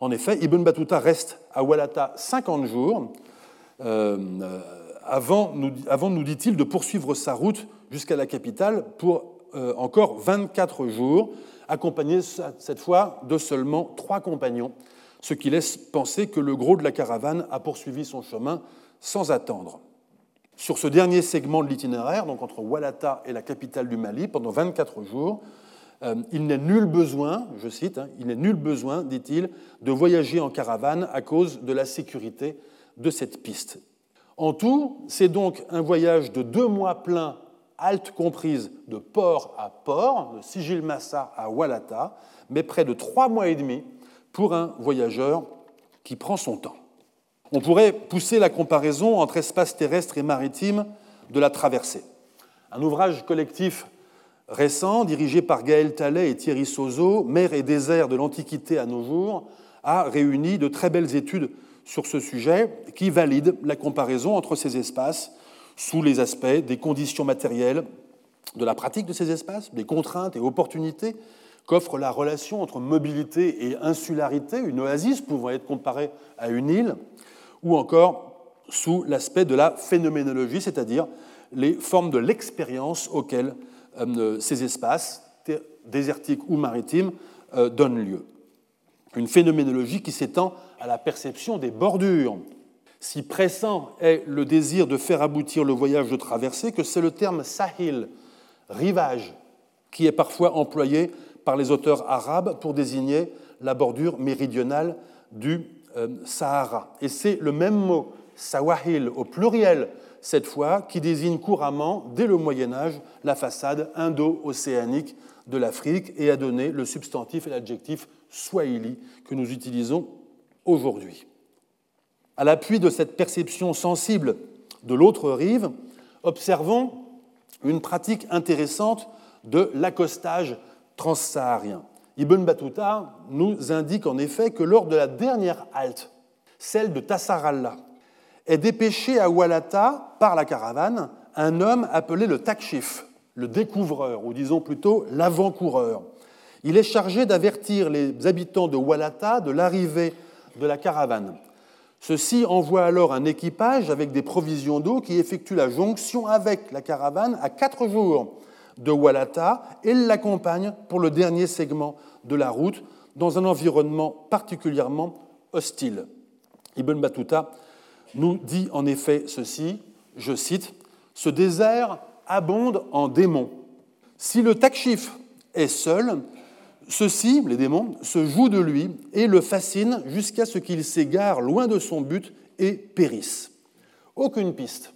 En effet, Ibn Battuta reste à Walata 50 jours, euh, avant, nous, avant, nous dit-il, de poursuivre sa route jusqu'à la capitale pour euh, encore 24 jours, accompagné cette fois de seulement trois compagnons, ce qui laisse penser que le gros de la caravane a poursuivi son chemin sans attendre. Sur ce dernier segment de l'itinéraire, donc entre Walata et la capitale du Mali, pendant 24 jours, euh, il n'est nul besoin, je cite, hein, il n'est nul besoin, dit-il, de voyager en caravane à cause de la sécurité de cette piste. En tout, c'est donc un voyage de deux mois pleins, halte comprise de port à port, de Sigil Massa à Walata, mais près de trois mois et demi pour un voyageur qui prend son temps. On pourrait pousser la comparaison entre espace terrestre et maritime de la traversée. Un ouvrage collectif récent, dirigé par Gaël Tallet et Thierry Sozo, Mer et désert de l'Antiquité à nos jours, a réuni de très belles études sur ce sujet qui valident la comparaison entre ces espaces sous les aspects des conditions matérielles, de la pratique de ces espaces, des contraintes et opportunités qu'offre la relation entre mobilité et insularité, une oasis pouvant être comparée à une île, ou encore sous l'aspect de la phénoménologie, c'est-à-dire les formes de l'expérience auxquelles euh, ces espaces, désertiques ou maritimes, euh, donnent lieu. Une phénoménologie qui s'étend à la perception des bordures. Si pressant est le désir de faire aboutir le voyage de traversée que c'est le terme sahil rivage, qui est parfois employé par les auteurs arabes pour désigner la bordure méridionale du Sahara. Et c'est le même mot, sawahil, au pluriel, cette fois, qui désigne couramment, dès le Moyen Âge, la façade indo-océanique de l'Afrique et a donné le substantif et l'adjectif swahili que nous utilisons aujourd'hui. À l'appui de cette perception sensible de l'autre rive, observons une pratique intéressante de l'accostage transsaharien. Ibn Battuta nous indique en effet que lors de la dernière halte, celle de Tassarallah, est dépêché à Walata par la caravane un homme appelé le takshif, le découvreur, ou disons plutôt l'avant-coureur. Il est chargé d'avertir les habitants de Walata de l'arrivée de la caravane. Ceux-ci envoient alors un équipage avec des provisions d'eau qui effectue la jonction avec la caravane à quatre jours de Walata et l'accompagne pour le dernier segment de la route dans un environnement particulièrement hostile. Ibn Battuta nous dit en effet ceci, je cite, Ce désert abonde en démons. Si le takshif est seul, ceux-ci, les démons, se jouent de lui et le fascinent jusqu'à ce qu'il s'égare loin de son but et périsse. Aucune piste,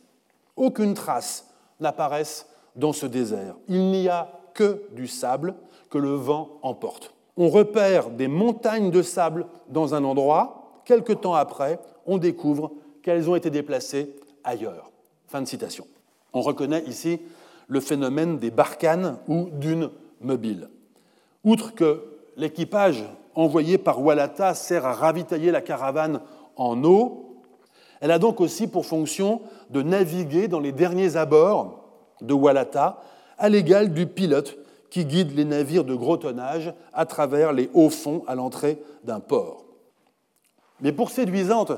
aucune trace n'apparaissent dans ce désert. Il n'y a que du sable que le vent emporte. On repère des montagnes de sable dans un endroit, quelque temps après, on découvre qu'elles ont été déplacées ailleurs. Fin de citation. On reconnaît ici le phénomène des barcanes ou dunes mobiles. Outre que l'équipage envoyé par Walata sert à ravitailler la caravane en eau, elle a donc aussi pour fonction de naviguer dans les derniers abords de Walata à l'égal du pilote qui guide les navires de gros tonnage à travers les hauts fonds à l'entrée d'un port. Mais pour séduisante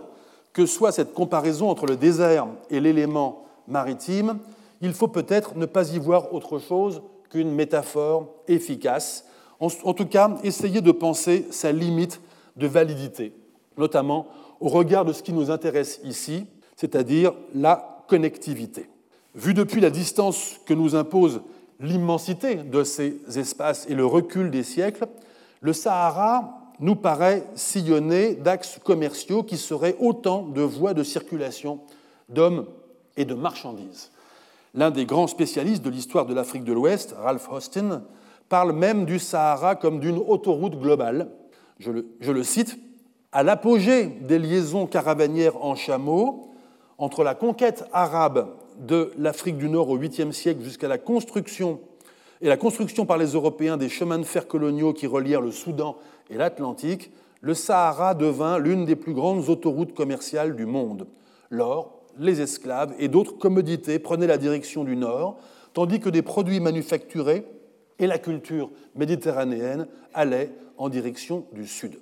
que soit cette comparaison entre le désert et l'élément maritime, il faut peut-être ne pas y voir autre chose qu'une métaphore efficace, en tout cas essayer de penser sa limite de validité, notamment au regard de ce qui nous intéresse ici, c'est-à-dire la connectivité. Vu depuis la distance que nous impose l'immensité de ces espaces et le recul des siècles, le Sahara nous paraît sillonné d'axes commerciaux qui seraient autant de voies de circulation d'hommes et de marchandises. L'un des grands spécialistes de l'histoire de l'Afrique de l'Ouest, Ralph Austin, parle même du Sahara comme d'une autoroute globale. Je le, cite À l'apogée des liaisons caravanières en chameau, entre la conquête arabe de l'Afrique du Nord au 8e siècle jusqu'à la construction et la construction par les Européens des chemins de fer coloniaux qui relièrent le Soudan et l'Atlantique, le Sahara devint l'une des plus grandes autoroutes commerciales du monde. L'or, les esclaves et d'autres commodités prenaient la direction du nord, tandis que des produits manufacturés et la culture méditerranéenne allaient en direction du sud.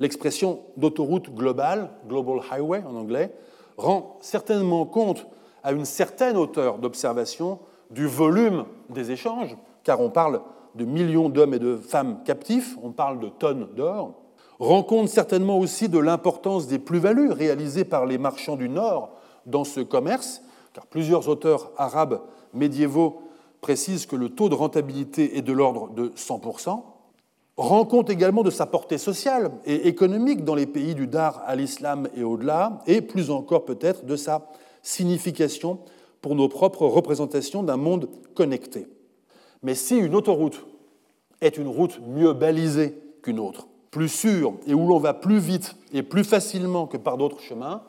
L'expression d'autoroute globale, Global Highway en anglais, rend certainement compte à une certaine hauteur d'observation du volume des échanges, car on parle de millions d'hommes et de femmes captifs, on parle de tonnes d'or, rend compte certainement aussi de l'importance des plus-values réalisées par les marchands du Nord dans ce commerce, car plusieurs auteurs arabes médiévaux précisent que le taux de rentabilité est de l'ordre de 100%, rend compte également de sa portée sociale et économique dans les pays du Dar à l'islam et au-delà, et plus encore peut-être de sa signification pour nos propres représentations d'un monde connecté. Mais si une autoroute est une route mieux balisée qu'une autre, plus sûre et où l'on va plus vite et plus facilement que par d'autres chemins,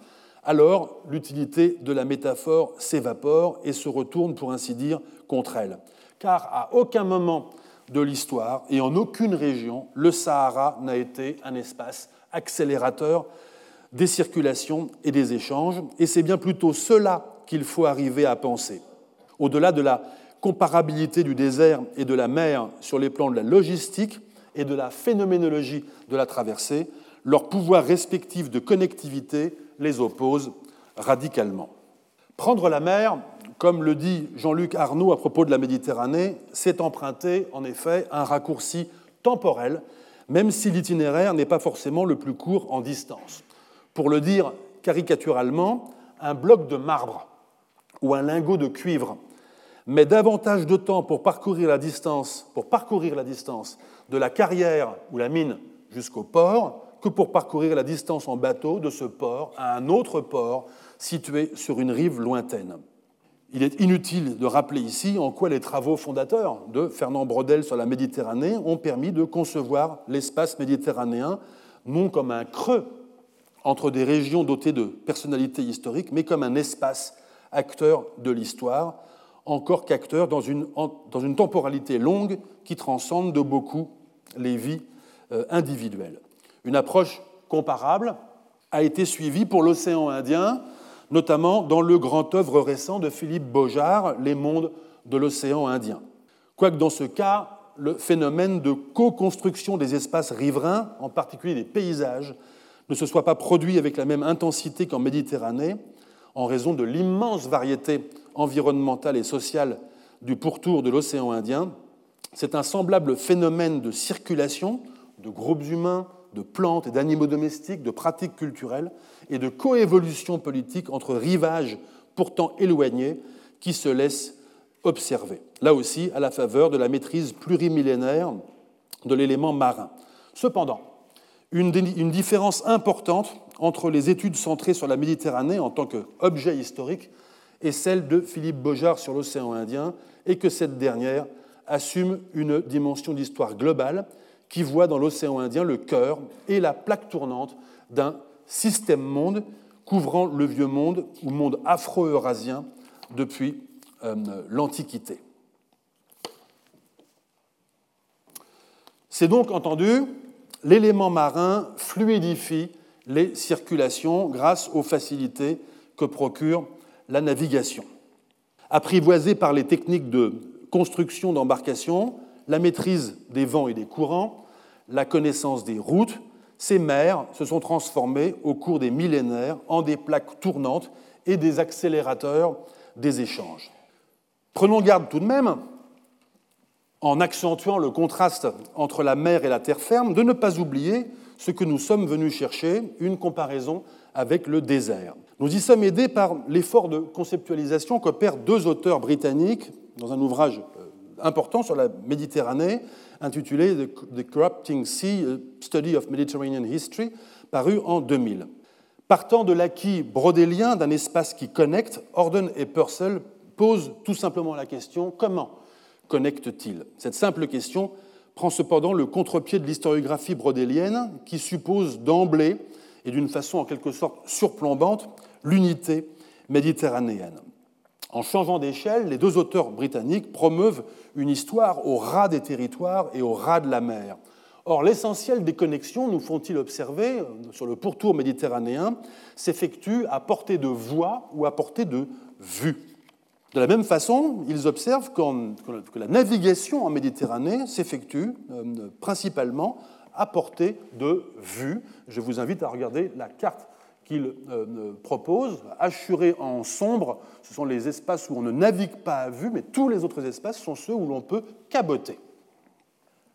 alors l'utilité de la métaphore s'évapore et se retourne, pour ainsi dire, contre elle. Car à aucun moment de l'histoire et en aucune région, le Sahara n'a été un espace accélérateur des circulations et des échanges, et c'est bien plutôt cela qu'il faut arriver à penser. Au-delà de la comparabilité du désert et de la mer sur les plans de la logistique et de la phénoménologie de la traversée, leurs pouvoirs respectifs de connectivité les opposent radicalement. Prendre la mer, comme le dit Jean-Luc Arnaud à propos de la Méditerranée, c'est emprunter en effet un raccourci temporel, même si l'itinéraire n'est pas forcément le plus court en distance. Pour le dire caricaturalement, un bloc de marbre ou un lingot de cuivre met davantage de temps pour parcourir la distance, de la carrière ou la mine jusqu'au port que pour parcourir la distance en bateau de ce port à un autre port situé sur une rive lointaine. Il est inutile de rappeler ici en quoi les travaux fondateurs de Fernand Brodel sur la Méditerranée ont permis de concevoir l'espace méditerranéen non comme un creux entre des régions dotées de personnalités historiques, mais comme un espace acteur de l'histoire, encore qu'acteur dans une, temporalité longue qui transcende de beaucoup les vies euh, individuelles. Une approche comparable a été suivie pour l'océan Indien, notamment dans le grand œuvre récent de Philippe Beaujard, Les mondes de l'océan Indien. Quoique dans ce cas, le phénomène de co-construction des espaces riverains, en particulier des paysages, ne se soit pas produit avec la même intensité qu'en Méditerranée, en raison de l'immense variété environnementale et sociale du pourtour de l'océan Indien, c'est un semblable phénomène de circulation de groupes humains, de plantes et d'animaux domestiques, de pratiques culturelles et de coévolution politique entre rivages pourtant éloignés qui se laissent observer. Là aussi, à la faveur de la maîtrise plurimillénaire de l'élément marin. Cependant, une, différence importante entre les études centrées sur la Méditerranée en tant qu'objet historique et celle de Philippe Beaujard sur l'océan Indien, et que cette dernière assume une dimension d'histoire globale qui voit dans l'océan Indien le cœur et la plaque tournante d'un système-monde couvrant le vieux monde ou monde afro-eurasien depuis euh, l'Antiquité. C'est donc entendu, l'élément marin fluidifie les circulations grâce aux facilités que procure la navigation. Apprivoisé par les techniques de construction d'embarcations, la maîtrise des vents et des courants, la connaissance des routes, ces mers se sont transformées au cours des millénaires en des plaques tournantes et des accélérateurs des échanges. Prenons garde tout de même, en accentuant le contraste entre la mer et la terre ferme, de ne pas oublier ce que nous sommes venus chercher, une comparaison avec le désert. Nous y sommes aidés par l'effort de conceptualisation qu'opèrent deux auteurs britanniques dans un ouvrage euh, important sur la Méditerranée, intitulé The Corrupting Sea, Study of Mediterranean History, paru en 2000. Partant de l'acquis brodélien d'un espace qui connecte, Orden et Purcell posent tout simplement la question comment Cette simple question prend cependant le contre-pied de l'historiographie brodélienne qui suppose d'emblée et d'une façon en quelque sorte surplombante l'unité méditerranéenne. En changeant d'échelle, les deux auteurs britanniques promeuvent une histoire au ras des territoires et au ras de la mer. Or, l'essentiel des connexions, nous font-ils observer, sur le pourtour méditerranéen, s'effectue à portée de voix ou à portée de vue. De la même façon, ils observent que la navigation en Méditerranée s'effectue euh, principalement à portée de vue. Je vous invite à regarder la carte qu'il euh, propose. Assuré en sombre, ce sont les espaces où on ne navigue pas à vue, mais tous les autres espaces sont ceux où l'on peut caboter.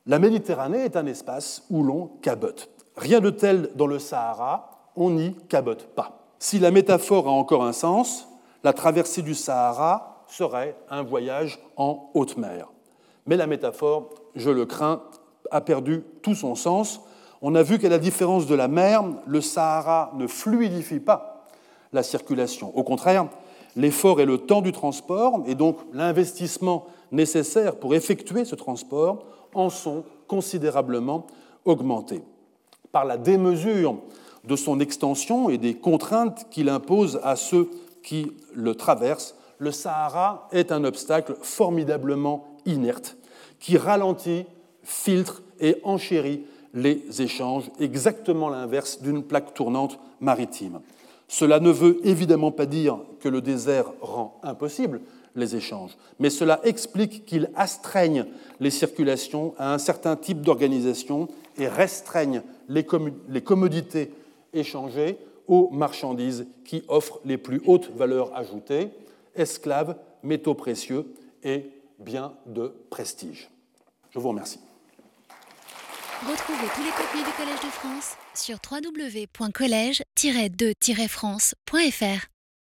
La Méditerranée est un espace où l'on cabote. Rien de tel dans le Sahara, on n'y cabote pas. Si la métaphore a encore un sens, la traversée du Sahara serait un voyage en haute mer. Mais la métaphore, je le crains, a perdu tout son sens. On a vu qu'à la différence de la mer, le Sahara ne fluidifie pas la circulation. Au contraire, l'effort et le temps du transport, et donc l'investissement nécessaire pour effectuer ce transport, en sont considérablement augmentés. Par la démesure de son extension et des contraintes qu'il impose à ceux qui le traversent, le Sahara est un obstacle formidablement inerte qui ralentit filtre et enchérit les échanges, exactement l'inverse d'une plaque tournante maritime. Cela ne veut évidemment pas dire que le désert rend impossible les échanges, mais cela explique qu'il astreigne les circulations à un certain type d'organisation et restreigne les, commodités échangées aux marchandises qui offrent les plus hautes valeurs ajoutées, esclaves, métaux précieux et biens de prestige. Je vous remercie. Retrouvez tous les contenus du Collège de France sur www.colège-2-france.fr.